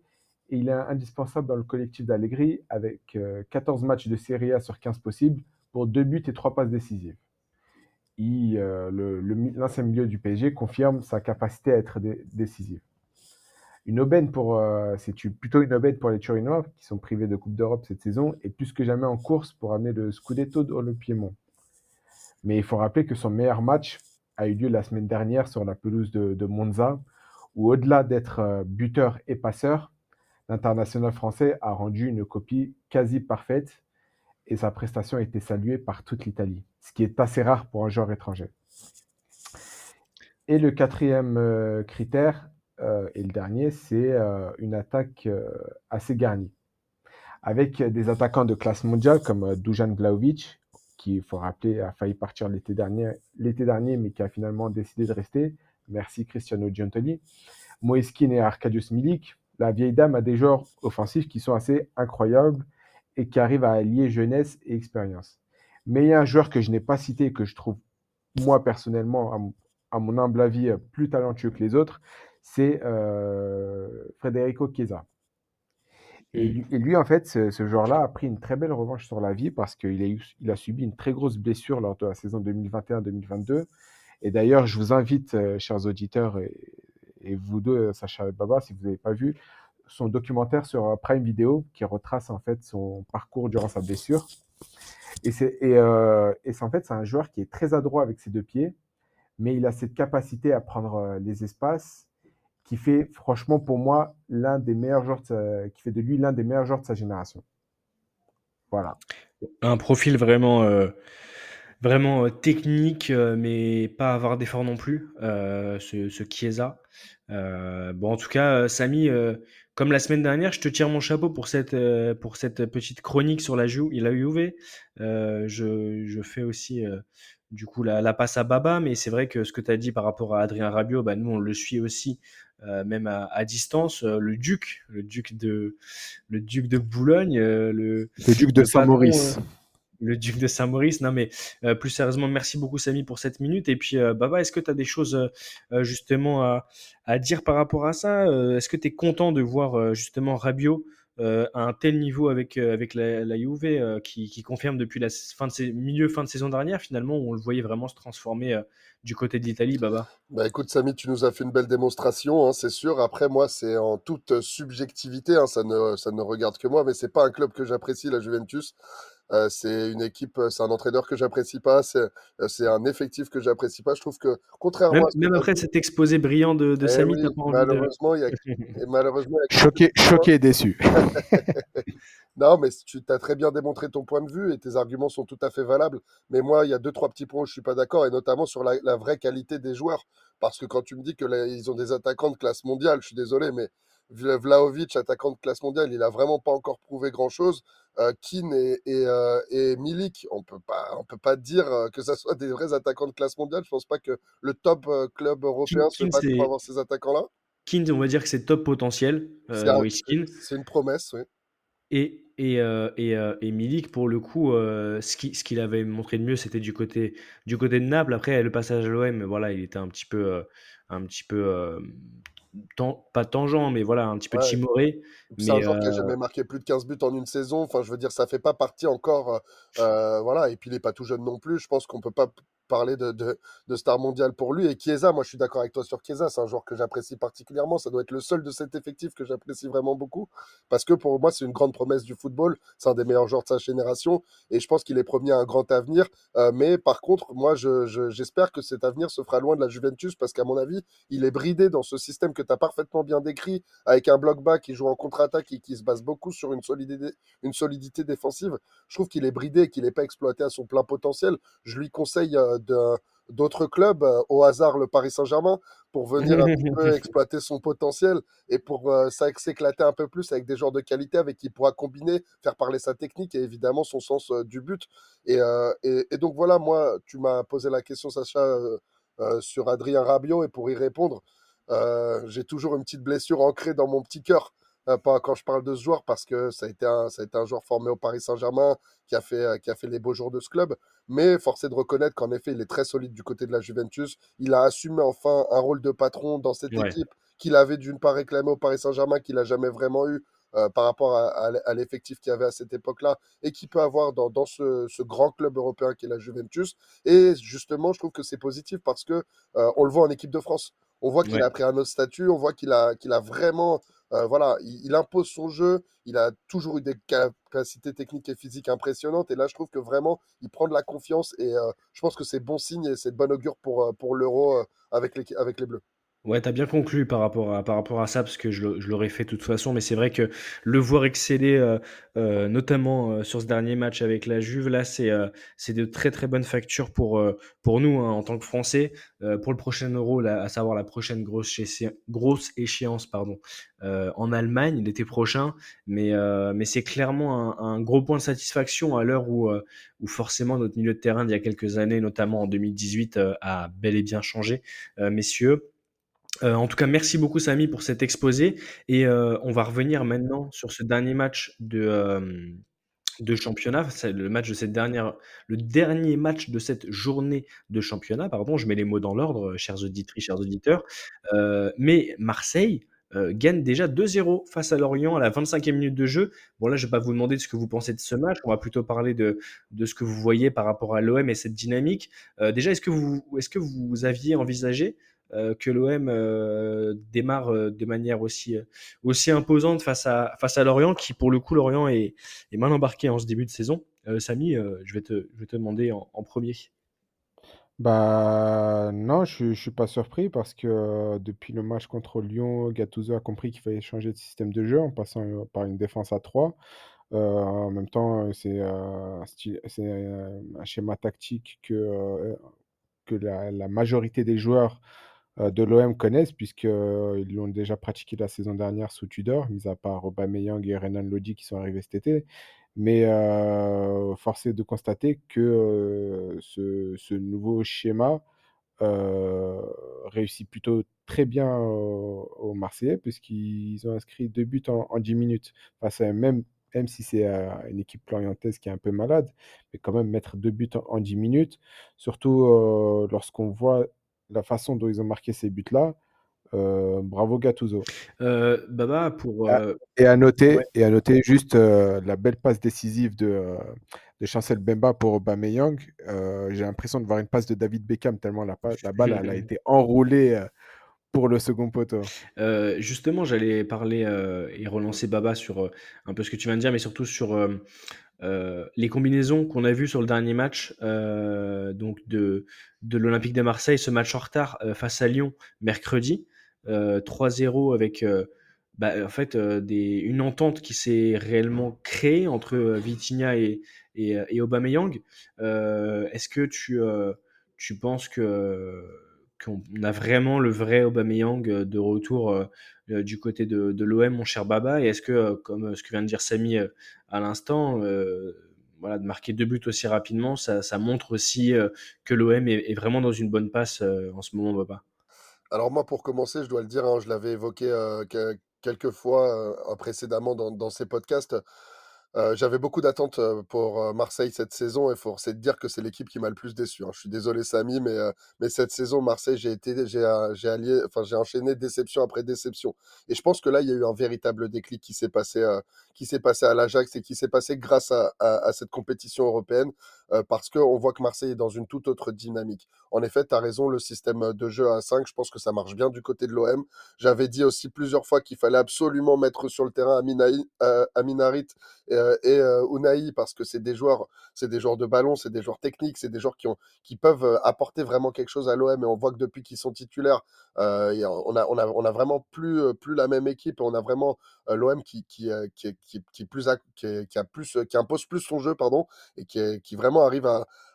et il est indispensable dans le collectif d'Allegri avec euh, 14 matchs de Serie A sur 15 possibles pour deux buts et trois passes décisives. Euh, l'ancien milieu du PSG confirme sa capacité à être dé- décisif. Une aubaine pour, euh, une aubaine pour les Turinois qui sont privés de Coupe d'Europe cette saison et plus que jamais en course pour amener le Scudetto dans le Piémont. Mais il faut rappeler que son meilleur match a eu lieu la semaine dernière sur la pelouse de, de Monza, où au-delà d'être euh, buteur et passeur, l'international français a rendu une copie quasi parfaite et sa prestation a été saluée par toute l'Italie, ce qui est assez rare pour un joueur étranger. Et le quatrième euh, critère, euh, et le dernier, c'est euh, une attaque assez garnie. Avec des attaquants de classe mondiale comme Dujan Vlahovic, qui, il faut rappeler, a failli partir l'été dernier, l'été dernier, mais qui a finalement décidé de rester. Merci Cristiano Giuntoli. Moeskin et Arkadiusz Milik. La vieille dame a des joueurs offensifs qui sont assez incroyables et qui arrivent à allier jeunesse et expérience. Mais il y a un joueur que je n'ai pas cité et que je trouve, moi personnellement, à mon, à mon humble avis, euh, plus talentueux que les autres, c'est euh, Federico Chiesa. Et, lui- et lui, en fait, ce, ce joueur-là a pris une très belle revanche sur la vie parce qu'il a, eu- il a subi une très grosse blessure lors de la saison 2021-2022. Et d'ailleurs, je vous invite, euh, chers auditeurs, et, et vous deux, Sacha et Baba, si vous n'avez pas vu, son documentaire sur euh, Prime Video qui retrace en fait son parcours durant sa blessure. Et c'est et, euh, en fait c'est un joueur qui est très adroit avec ses deux pieds, mais il a cette capacité à prendre euh, les espaces qui fait franchement pour moi l'un des meilleurs joueurs, de qui fait de lui l'un des meilleurs joueurs de sa génération. Voilà. Un profil vraiment, vraiment technique, mais pas avoir d'effort non plus, ce, ce Chiesa. Bon, en tout cas, Samy, comme la semaine dernière, je te tire mon chapeau pour cette, euh, pour cette petite chronique sur la, Ju la Juve. Euh, je, je fais aussi euh, du coup la, la passe à Baba, mais c'est vrai que ce que tu as dit par rapport à Adrien Rabiot, bah, nous on le suit aussi, même à, à distance. Le Duc, le Duc de, le Duc de Boulogne, le, Le duc de Saint-Maurice. Le duc de Saint-Maurice. Non, mais euh, plus sérieusement, merci beaucoup, Samy, pour cette minute. Et puis, euh, Baba, est-ce que tu as des choses euh, justement à, dire par rapport à ça Est-ce que tu es content de voir justement Rabiot à un tel niveau avec, avec la, qui, confirme depuis la fin de milieu fin de saison dernière, finalement, où on le voyait vraiment se transformer du côté de l'Italie, Baba? Bah écoute, Samy, tu nous as fait une belle démonstration, hein, c'est sûr. Après, moi, c'est en toute subjectivité, hein, ça ne, ça ne regarde que moi, mais c'est pas un club que j'apprécie, la Juventus. Euh, c'est une équipe, euh, c'est un entraîneur que j'apprécie pas, c'est euh, c'est un effectif que j'apprécie pas. Je trouve que, Même, contrairement à ce même tu as après cet exposé brillant de, de eh Samy, oui, de... malheureusement, il y a, et malheureusement, il y a Choqué, choqué et déçu. Non, mais tu as très bien démontré ton point de vue et tes arguments sont tout à fait valables. Mais moi, il y a deux, trois petits points où je suis pas d'accord, et notamment sur la, la vraie qualité des joueurs. Parce que quand tu me dis que là, ils ont des attaquants de classe mondiale, je suis désolé, mais Vla- Vlahovic, attaquant de classe mondiale, il a vraiment pas encore prouvé grand-chose. Euh, Keane et, et, euh, et Milik, on peut pas, on peut pas dire euh, que ça soit des vrais attaquants de classe mondiale. Je pense pas que le top euh, club européen se Keane, batte pour avoir ces attaquants-là. Keane, on va dire que c'est top potentiel, C'est un- une promesse, oui. Et, et, euh, et, euh, et Milik, pour le coup, euh, ce qui- ce qu'il avait montré de mieux, c'était du côté, du côté de Naples. Après, le passage à l'OM, voilà, il était un petit peu, un petit peu pas tangent, mais voilà, un petit peu Ouais. timoré. C'est un joueur qui a euh, jamais marqué plus de 15 buts en une saison. Enfin, je veux dire, ça fait pas partie encore. euh, euh, voilà. Et puis, il est pas tout jeune non plus. Je pense qu'on peut pas parler de, star mondial pour lui. Et Chiesa, moi, je suis d'accord avec toi sur Chiesa. C'est un joueur que j'apprécie particulièrement. Ça doit être le seul de cet effectif que j'apprécie vraiment beaucoup. Parce que pour moi, c'est une grande promesse du football. C'est un des meilleurs joueurs de sa génération. Et je pense qu'il est promis à un grand avenir. Euh, mais par contre, moi, je, je- j'espère que cet avenir se fera loin de la Juventus. Parce qu'à mon avis, il est bridé dans ce système que tu as parfaitement bien décrit avec un bloc bas qui joue en contre-attaque et qui se base beaucoup sur une solidité, une solidité défensive. Je trouve qu'il est bridé et qu'il n'est pas exploité à son plein potentiel. Je lui conseille euh, de- d'autres clubs, euh, au hasard le Paris Saint-Germain, pour venir un petit peu exploiter son potentiel et pour euh, ça- s'éclater un peu plus avec des joueurs de qualité avec qui il pourra combiner, faire parler sa technique et évidemment son sens euh, du but. Et, euh, et- et donc voilà, moi, tu m'as posé la question, Sacha, sur Adrien Rabiot et pour y répondre, j'ai toujours une petite blessure ancrée dans mon petit cœur pas quand je parle de ce joueur parce que ça a été un, ça a été un joueur formé au Paris Saint-Germain qui a fait, euh, qui a fait les beaux jours de ce club. Mais force est de reconnaître qu'en effet, il est très solide du côté de la Juventus. Il a assumé enfin un rôle de patron dans cette Ouais. équipe qu'il avait d'une part réclamé au Paris Saint-Germain, qu'il n'a jamais vraiment eu euh, par rapport à, à l- à l'effectif qu'il y avait à cette époque-là et qu'il peut avoir dans, dans ce, ce grand club européen qui est la Juventus. Et justement, je trouve que c'est positif parce que euh, on le voit en équipe de France. On voit qu'il Ouais. a pris un autre statut, on voit qu'il a, qu'il a vraiment euh, voilà, il, impose son jeu, il a toujours eu des capacités techniques et physiques impressionnantes, et là je trouve que vraiment il prend de la confiance, et euh, je pense que c'est bon signe et c'est bon augure pour, euh, pour l'Euro avec, les, avec les Bleus. Ouais, t'as bien conclu par rapport à, par rapport à ça, parce que je, je l'aurais fait de toute façon, mais c'est vrai que le voir exceller, euh, euh, notamment euh, sur ce dernier match avec la Juve, là, c'est c'est de très très bonnes factures pour, pour nous hein, en tant que Français, pour le prochain Euro, là, à savoir la prochaine grosse, grosse échéance pardon, en Allemagne l'été prochain, mais, mais c'est clairement un, gros point de satisfaction à l'heure où, où forcément notre milieu de terrain d'il y a quelques années, notamment en 2018, euh, a bel et bien changé, messieurs. Euh, en tout cas, merci beaucoup Samy pour cet exposé et euh, on va revenir maintenant sur ce dernier match de, euh, de championnat, c'est le match de cette dernière, le dernier match de cette journée de championnat, pardon, je mets les mots dans l'ordre, chers auditrices, chers auditeurs. Mais Marseille gagne déjà 2-0 face à Lorient à la 25e minute de jeu. Bon là, je vais pas vous demander de ce que vous pensez de ce match, on va plutôt parler de, de ce que vous voyez par rapport à l'OM et cette dynamique. Déjà, est-ce que vous, est-ce que vous aviez envisagé que l'OM euh, démarre euh, de manière aussi, euh, aussi imposante face à, face à Lorient, qui pour le coup, Lorient est, est mal embarqué en ce début de saison. Euh, Samy, euh, je, vais te, je vais te demander en, premier. Bah non, je je suis pas surpris parce que, depuis le match contre Lyon, Gattuso a compris qu'il fallait changer de système de jeu en passant, par une défense à 3. Heu, en même temps, c'est, un schéma tactique que, que la majorité des joueurs, de l'OM connaissent puisqu'ils l'ont déjà pratiqué la saison dernière sous Tudor, mis à part Aubameyang et Renan Lodi qui sont arrivés cet été. Mais, heu, force est de constater que, heu, ce ce nouveau schéma, réussit plutôt très bien aux aux Marseillais puisqu'ils ont inscrit 2 buts en en 10 minutes face à même même si c'est, une équipe lorientaise qui est un peu malade, mais quand même mettre 2 buts en en 10 minutes, surtout, lorsqu'on voit la façon dont ils ont marqué ces buts-là, heu, bravo Gattuso. Heu, Baba pour, et à ouais. noter et à noter juste, la belle passe décisive de, de Chancel Mbemba pour Aubameyang. J'ai l'impression de voir une passe de David Beckham tellement la la balle, elle a été enroulée, pour le second poteau. Heu, justement, j'allais parler, heu, et relancer Baba sur, heu, un peu ce que tu viens de dire, mais surtout sur, les combinaisons qu'on a vues sur le dernier match, donc de de l'Olympique de Marseille, ce match en retard, face à Lyon mercredi, heu, 3-0 avec, bah, en fait, des une entente qui s'est réellement créée entre, Vitinha et et et Aubameyang. Est-ce que tu, tu penses que qu'on a vraiment le vrai Aubameyang, heu, de retour, heu heu, du côté de de l'OM, mon cher Baba? Et est-ce que, comme, ce que vient de dire Samy, à l'instant, voilà, de marquer 2 buts aussi rapidement, ça montre aussi, que l'OM est vraiment dans une bonne passe, en ce moment, Baba? Alors moi, pour commencer, je dois le dire, hein, je l'avais évoqué, quelques fois, précédemment dans ces podcasts. Heu, j'avais beaucoup d'attentes, heu, pour, heu, Marseille cette saison et force est de dire que c'est l'équipe qui m'a le plus déçu, hein. Je suis désolé Samy, mais, heu, mais cette saison, Marseille, j'ai été j'ai allié enfin, j'ai enchaîné déception après déception et je pense que là, il y a eu un véritable déclic qui s'est passé, heu, qui s'est passé à l'Ajax et qui s'est passé grâce à à à cette compétition européenne, heu, parce qu'on voit que Marseille est dans une toute autre dynamique. En effet, tu as raison, le système, de jeu à 5, je pense que ça marche bien du côté de l'OM. J'avais dit aussi plusieurs fois qu'il fallait absolument mettre sur le terrain Amin Haï heu, Amin Harit et et Ounahi parce que c'est des joueurs c'est des joueurs de ballon, c'est des joueurs techniques, c'est des joueurs qui peuvent, apporter vraiment quelque chose à l'OM et on voit que depuis qu'ils sont titulaires, on a vraiment plus, la même équipe et on a vraiment, l'OM qui qui, impose plus son jeu, pardon et qui qui vraiment arrive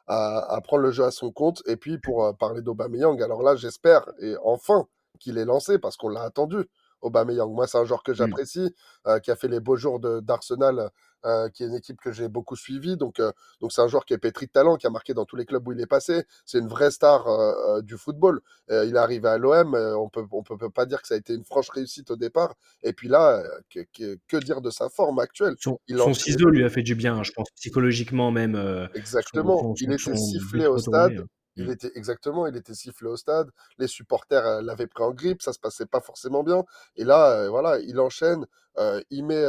à prendre le jeu à son compte et puis pour, heu, parler d'Aubameyang, alors là, j'espère et enfin qu'il est lancé parce qu'on l'a attendu, Aubameyang. Moi, c'est un joueur que Mmh. j'apprécie, heu, qui a fait les beaux jours d'Arsenal, heu, qui est une équipe que j'ai beaucoup suivie. Donc, heu, donc c'est un joueur qui est pétri de talent, qui a marqué dans tous les clubs où il est passé. C'est une vraie star du football. Il est arrivé à l'OM, on peut on peut peut pas dire que ça a été une franche réussite au départ. Et puis là, que que que dire de sa forme actuelle? Son Il son ciseau lui a fait du bien, hein, je pense, psychologiquement même, son Exactement, son il était sifflé au stade, heu, il mmh. était exactement, il était sifflé au stade, les supporters, heu, l'avaient pris en grippe, ça se passait pas forcément bien et là, heu, voilà, il enchaîne, heu, il met,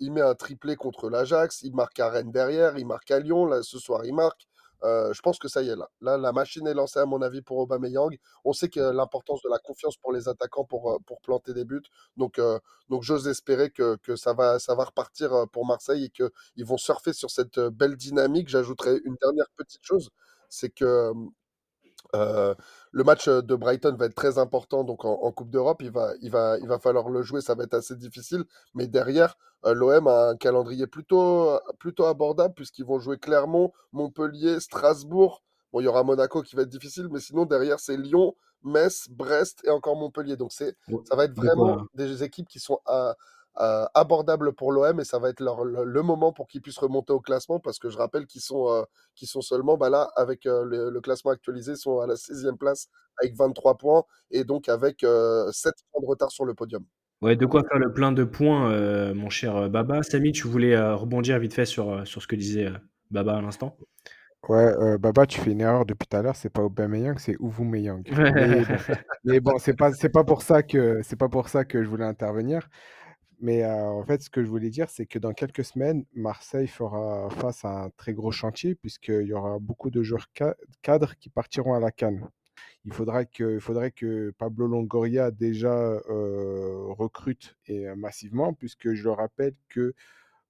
il met un triplé contre l'Ajax, il marque à Rennes derrière, il marque à Lyon, là, ce soir, il marque. Je pense que ça y est, là. Là, la machine est lancée, à mon avis, pour Aubameyang. On sait que l'importance de la confiance pour les attaquants pour, pour planter des buts donc donc j'ose espérer que que ça va ça va repartir, pour Marseille et que ils vont surfer sur cette, belle dynamique. J'ajouterai une dernière petite chose, c'est que, heu, le match, heu, de Brighton va être très important donc en en coupe d'Europe. Il va il va il va falloir le jouer, ça va être assez difficile. Mais derrière, heu, l'OM a un calendrier plutôt, plutôt abordable puisqu'ils vont jouer Clermont, Montpellier, Strasbourg. Bon, il y aura Monaco qui va être difficile, mais sinon derrière, c'est Lyon, Metz, Brest et encore Montpellier. Donc c'est ça va être vraiment des équipes qui sont a heu, abordables pour l'OM et ça va être leur le le moment pour qu'ils puissent remonter au classement parce que je rappelle qu'ils sont, heu, qu'ils sont seulement, bah, là, avec, heu, le le classement actualisé, ils sont à la 16e place avec 23 points et donc avec, heu, 7 points de retard sur le podium. Ouais, de quoi faire le plein de points, mon cher, Baba. Samy, tu voulais, rebondir vite fait sur, sur ce que disait, Baba à l'instant? Ouais, Baba, tu fais une erreur depuis tout à l'heure, c'est pas Aubameyang, c'est Uvumeyang. Mais bon mais bon, c'est pas c'est pas pour ça que c'est pas pour ça que je voulais intervenir. Mais, en fait, ce que je voulais dire, c'est que dans quelques semaines, Marseille fera face à un très gros chantier puisqu'il y aura beaucoup de joueurs ca cadres qui partiront à la CAN. Il faudra que il faudrait que Pablo Longoria déjà, recrute et massivement puisque je le rappelle que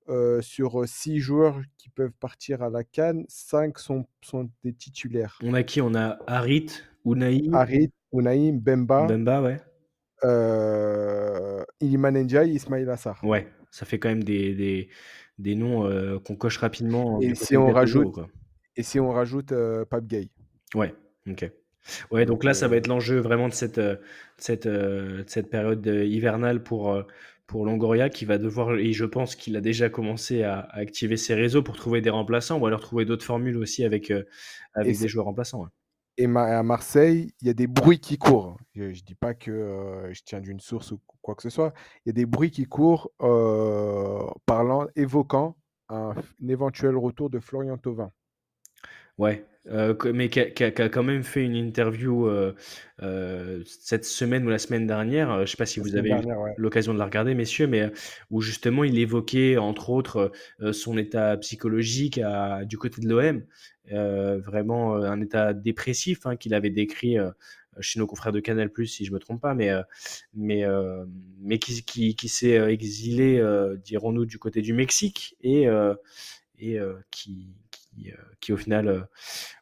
euh, sur six joueurs qui peuvent partir à la Cannes, cinq sont, sont des titulaires. On a qui? On a Harit, Unai, Harit, Unai, Bemba, Bemba, ouais. Euh, Iliman Ndiaye, Ismail Assar. Ouais, ça fait quand même des, des, des noms euh, qu'on coche rapidement. Et du si on rajoute-. Et si on rajoute euh, Pape Gay Ouais, ok. Ouais, donc Donc, là, ça va euh, être l'enjeu vraiment de cette, euh, de cette, euh, de cette période euh, hivernale pour, euh, pour Longoria qui va devoir, et je pense qu'il a déjà commencé à, à activer ses réseaux pour trouver des remplaçants ou alors trouver d'autres formules aussi avec, euh, avec des joueurs remplaçants. ouais. Et à Marseille, il y a des bruits qui courent. Je ne dis pas que euh, je tiens d'une source ou quoi que ce soit. Il y a des bruits qui courent euh, parlant, évoquant un, un éventuel retour de Florian Thauvin. Ouais, euh, mais qui a, qui a- qui a quand même fait une interview euh, euh, cette semaine ou la semaine dernière. Je sais pas si La vous avez eu ouais. l'occasion de la regarder, messieurs, mais où justement il évoquait entre autres son état psychologique à- du côté de l'OM, vraiment un état dépressif hein, qu'il avait décrit chez nos confrères de Canal+, si je me trompe pas, mais mais mais qui qui, qui s'est exilé, dirons-nous, du côté du Mexique et et qui qui, euh, qui au final euh,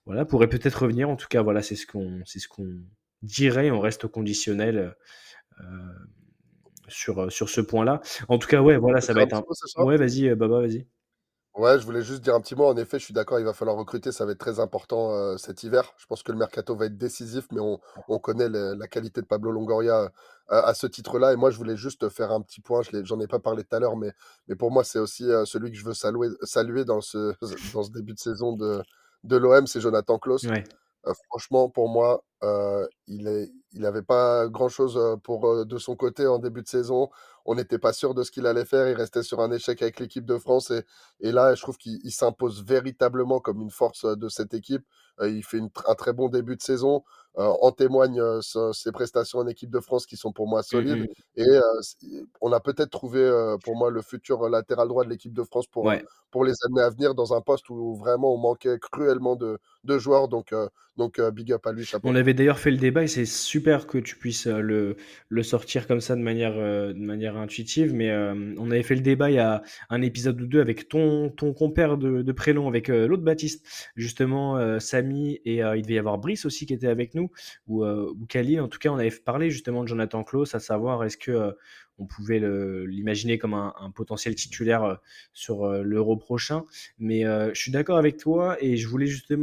voilà pourrait peut-être revenir. En tout cas, voilà, c'est ce qu'on c'est ce qu'on dirait. On reste au conditionnel. euh, sur, sur ce point-là. En tout cas, ouais, voilà, ça va être un Ouais, vas-y, Baba, vas-y. Ouais, je voulais juste dire un petit mot. En effet, je suis d'accord, il va falloir recruter, ça va être très important euh, cet hiver. Je pense que le mercato va être décisif, mais on, on connaît le- la qualité de Pablo Longoria euh, à ce titre-là. Et moi, je voulais juste faire un petit point, je l'ai- j'en ai pas parlé tout à l'heure, mais, mais pour moi, c'est aussi euh, celui que je veux saluer, saluer dans, ce, dans ce début de saison de, de l'OM, c'est Jonathan Klaus. Ouais. Euh, franchement, pour moi, euh, il est, il n'avait pas grand-chose pour de son côté en début de saison. On n'était pas sûr de ce qu'il allait faire. Il restait sur un échec avec l'équipe de France. Et, et là, je trouve qu'il il s'impose véritablement comme une force de cette équipe. Euh, il fait une un très bon début de saison. Euh, en témoignent ses prestations en équipe de France qui sont pour moi Mm, solides. Et on a peut-être trouvé pour moi le futur latéral droit de l'équipe de France pour, Ouais. pour les années à venir dans un poste où vraiment on manquait cruellement de, de joueurs. Donc, donc big up à lui, chapeau. On d'ailleurs fait le débat et c'est super que tu puisses euh, le, le sortir comme ça de manière, euh, de manière intuitive. Mais euh, on avait fait le débat il y a un épisode ou deux avec ton, ton compère de, de prénom, avec l'autre Baptiste, justement, Samy, et il devait y avoir Brice aussi qui était avec nous, ou, ou Khalil. En tout cas, on avait parlé justement de Jonathan Klaus, à savoir est-ce que on pouvait l'imaginer comme un, potentiel titulaire euh, sur euh, l'Euro prochain. Mais euh, je suis d'accord avec toi et je voulais justement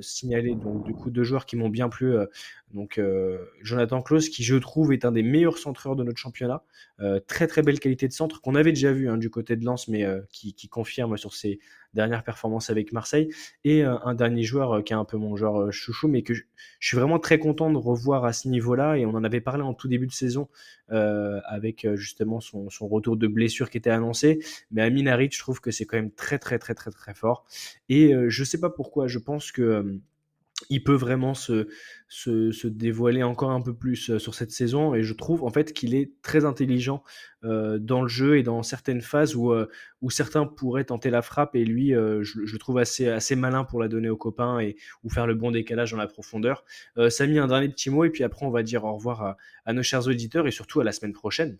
signaler donc deux joueurs qui m'ont bien plu. Jonathan Klaus qui je trouve est un des meilleurs centreurs de notre championnat. Très très belle qualité de centre qu'on avait déjà vu hein, du côté de Lens mais qui confirme sur ses dernières performances avec Marseille. Et euh, un dernier joueur euh, qui est un peu mon joueur chouchou mais que je, suis vraiment très content de revoir à ce niveau-là et on en avait parlé en tout début de saison euh, avec justement son, retour de blessure qui était annoncé. Mais Harit, je trouve que c'est quand même très très très très très fort. Et je sais pas pourquoi, je pense que il peut vraiment se, se, dévoiler encore un peu plus euh, sur cette saison et je trouve en fait qu'il est très intelligent euh, dans le jeu et dans certaines phases où, euh, où certains pourraient tenter la frappe et lui je, le trouve assez, assez malin pour la donner aux copains et ou faire le bon décalage dans la profondeur. Samy, un dernier petit mot et puis après on va dire au revoir à, nos chers auditeurs et surtout à la semaine prochaine.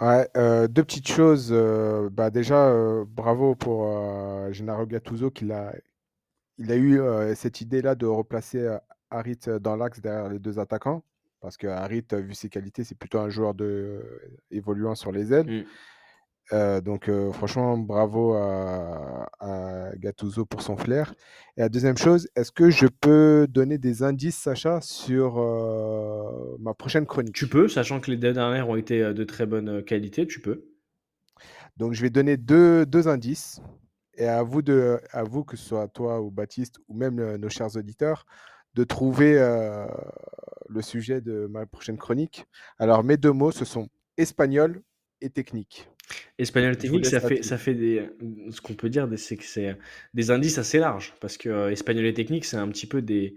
Ouais, deux petites choses. bah déjà, bravo pour Gennaro Gattuso qui a, il a eu euh, cette idée-là de replacer euh, Harit dans l'axe derrière les deux attaquants. Parce que Harit, vu ses qualités, c'est plutôt un joueur de, évoluant sur les ailes. Mm. Euh, donc, franchement, bravo à, à Gattuso pour son flair. Et la deuxième chose, est-ce que je peux donner des indices, Sacha, sur ma prochaine chronique? Tu peux, sachant que les deux dernières ont été de très bonne qualité, tu peux. Donc, je vais donner deux, deux indices. Et à vous, de, à vous, que ce soit toi ou Baptiste, ou même nos chers auditeurs, de trouver le sujet de ma prochaine chronique. Alors, mes deux mots, ce sont espagnol et technique. Espagnol vous technique, ça fait, ça fait des, ce qu'on peut dire, c'est que c'est des indices assez larges, parce que euh, espagnol et technique, c'est un petit peu des,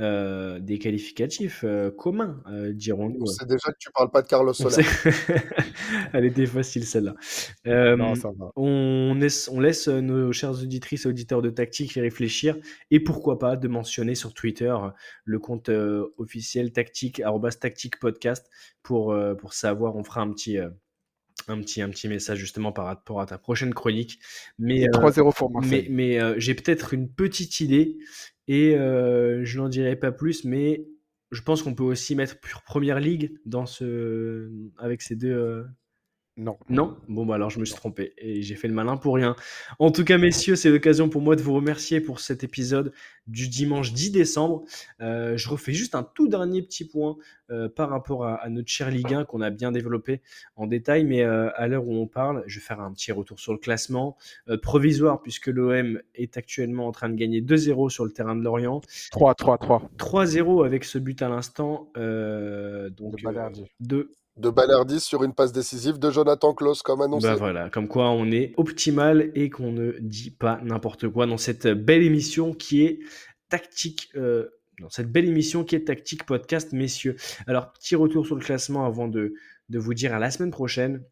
euh, des qualificatifs euh, communs, dirons-nous. On sait déjà que tu parles pas de Carlos Soler. Elle était facile celle-là. On, laisse, on laisse nos chères auditrices et auditeurs de tactique y réfléchir et pourquoi pas de mentionner sur Twitter le compte officiel tactique, arrobas tactique podcast pour, pour savoir, on fera un petit, un petit, un petit message justement par rapport à ta prochaine chronique. Mais, Et euh, 3-0 pour Marseille. mais euh, j'ai peut-être une petite idée et euh, je n'en dirai pas plus, mais je pense qu'on peut aussi mettre pure première ligue dans ce, avec ces deux. Non. Non? Bon, bah alors je me suis trompé et j'ai fait le malin pour rien. En tout cas, messieurs, c'est l'occasion pour moi de vous remercier pour cet épisode du dimanche 10 décembre. Euh, je refais juste un tout dernier petit point euh, par rapport à, à notre cher Ligue 1 qu'on a bien développé en détail, mais euh, à l'heure où on parle, je vais faire un petit retour sur le classement provisoire puisque l'OM est actuellement en train de gagner 2-0 sur le terrain de Lorient, 3, 3, 3. 3-0 avec ce but à l'instant. donc, De de De Balerdi sur une passe décisive de Jonathan Klaus, comme annoncé. Bah voilà, comme quoi on est optimal et qu'on ne dit pas n'importe quoi dans cette belle émission qui est tactique. euh, dans cette belle émission qui est Tactique Podcast, messieurs. Alors, petit retour sur le classement avant de, de vous dire à la semaine prochaine.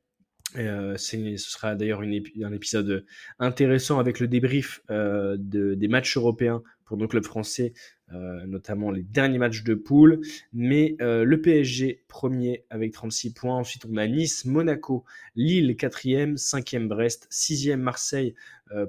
Euh, ce sera d'ailleurs un épisode intéressant avec le débrief euh, de- des matchs européens pour nos clubs français, euh, notamment les derniers matchs de poule. Mais le PSG premier avec 36 points. Ensuite, on a Nice, Monaco, Lille quatrième, cinquième Brest, sixième Marseille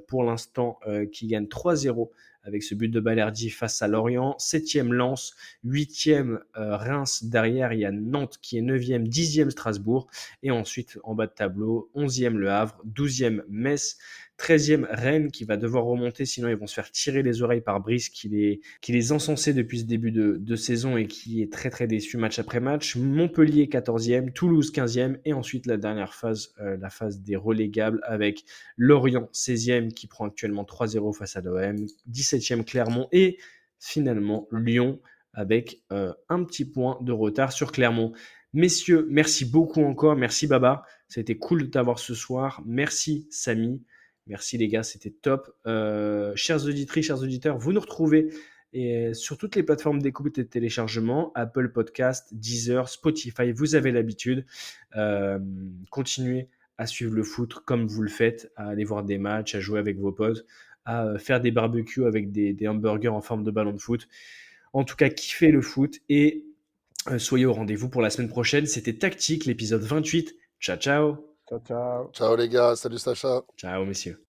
pour l'instant qui gagne 3-0 avec ce but de Balerdi face à Lorient. Septième Lens, huitième euh, Reims. Derrière, il y a Nantes qui est neuvième, dixième Strasbourg. Et ensuite, en bas de tableau, onzième Le Havre, douzième Metz, treizième Rennes qui va devoir remonter, sinon ils vont se faire tirer les oreilles par Brice qui les, qui les encensait depuis ce début de, de saison et qui est très très déçu match après match. Montpellier 14e, Toulouse 15e et ensuite la dernière phase, euh, la phase des relégables avec Lorient 16e qui prend actuellement 3-0 face à l'OM, 17e Clermont et finalement Lyon avec euh, un petit point de retard sur Clermont. Messieurs, merci beaucoup encore. Merci Baba. C'était cool de t'avoir ce soir. Merci Samy. Merci les gars, c'était top. Euh, chers auditrices, chers auditeurs, vous nous retrouvez et sur toutes les plateformes d'écoute et de téléchargement, Apple Podcast, Deezer, Spotify, vous avez l'habitude. Euh, continuez à suivre le foot comme vous le faites, à aller voir des matchs, à jouer avec vos potes, à euh, faire des barbecues avec des, des hamburgers en forme de ballon de foot. En tout cas, kiffez le foot et soyez au rendez-vous pour la semaine prochaine. C'était Tactique, l'épisode 28. Ciao, ciao. Ciao, ciao. Ciao les gars, salut Sacha. Ciao, messieurs.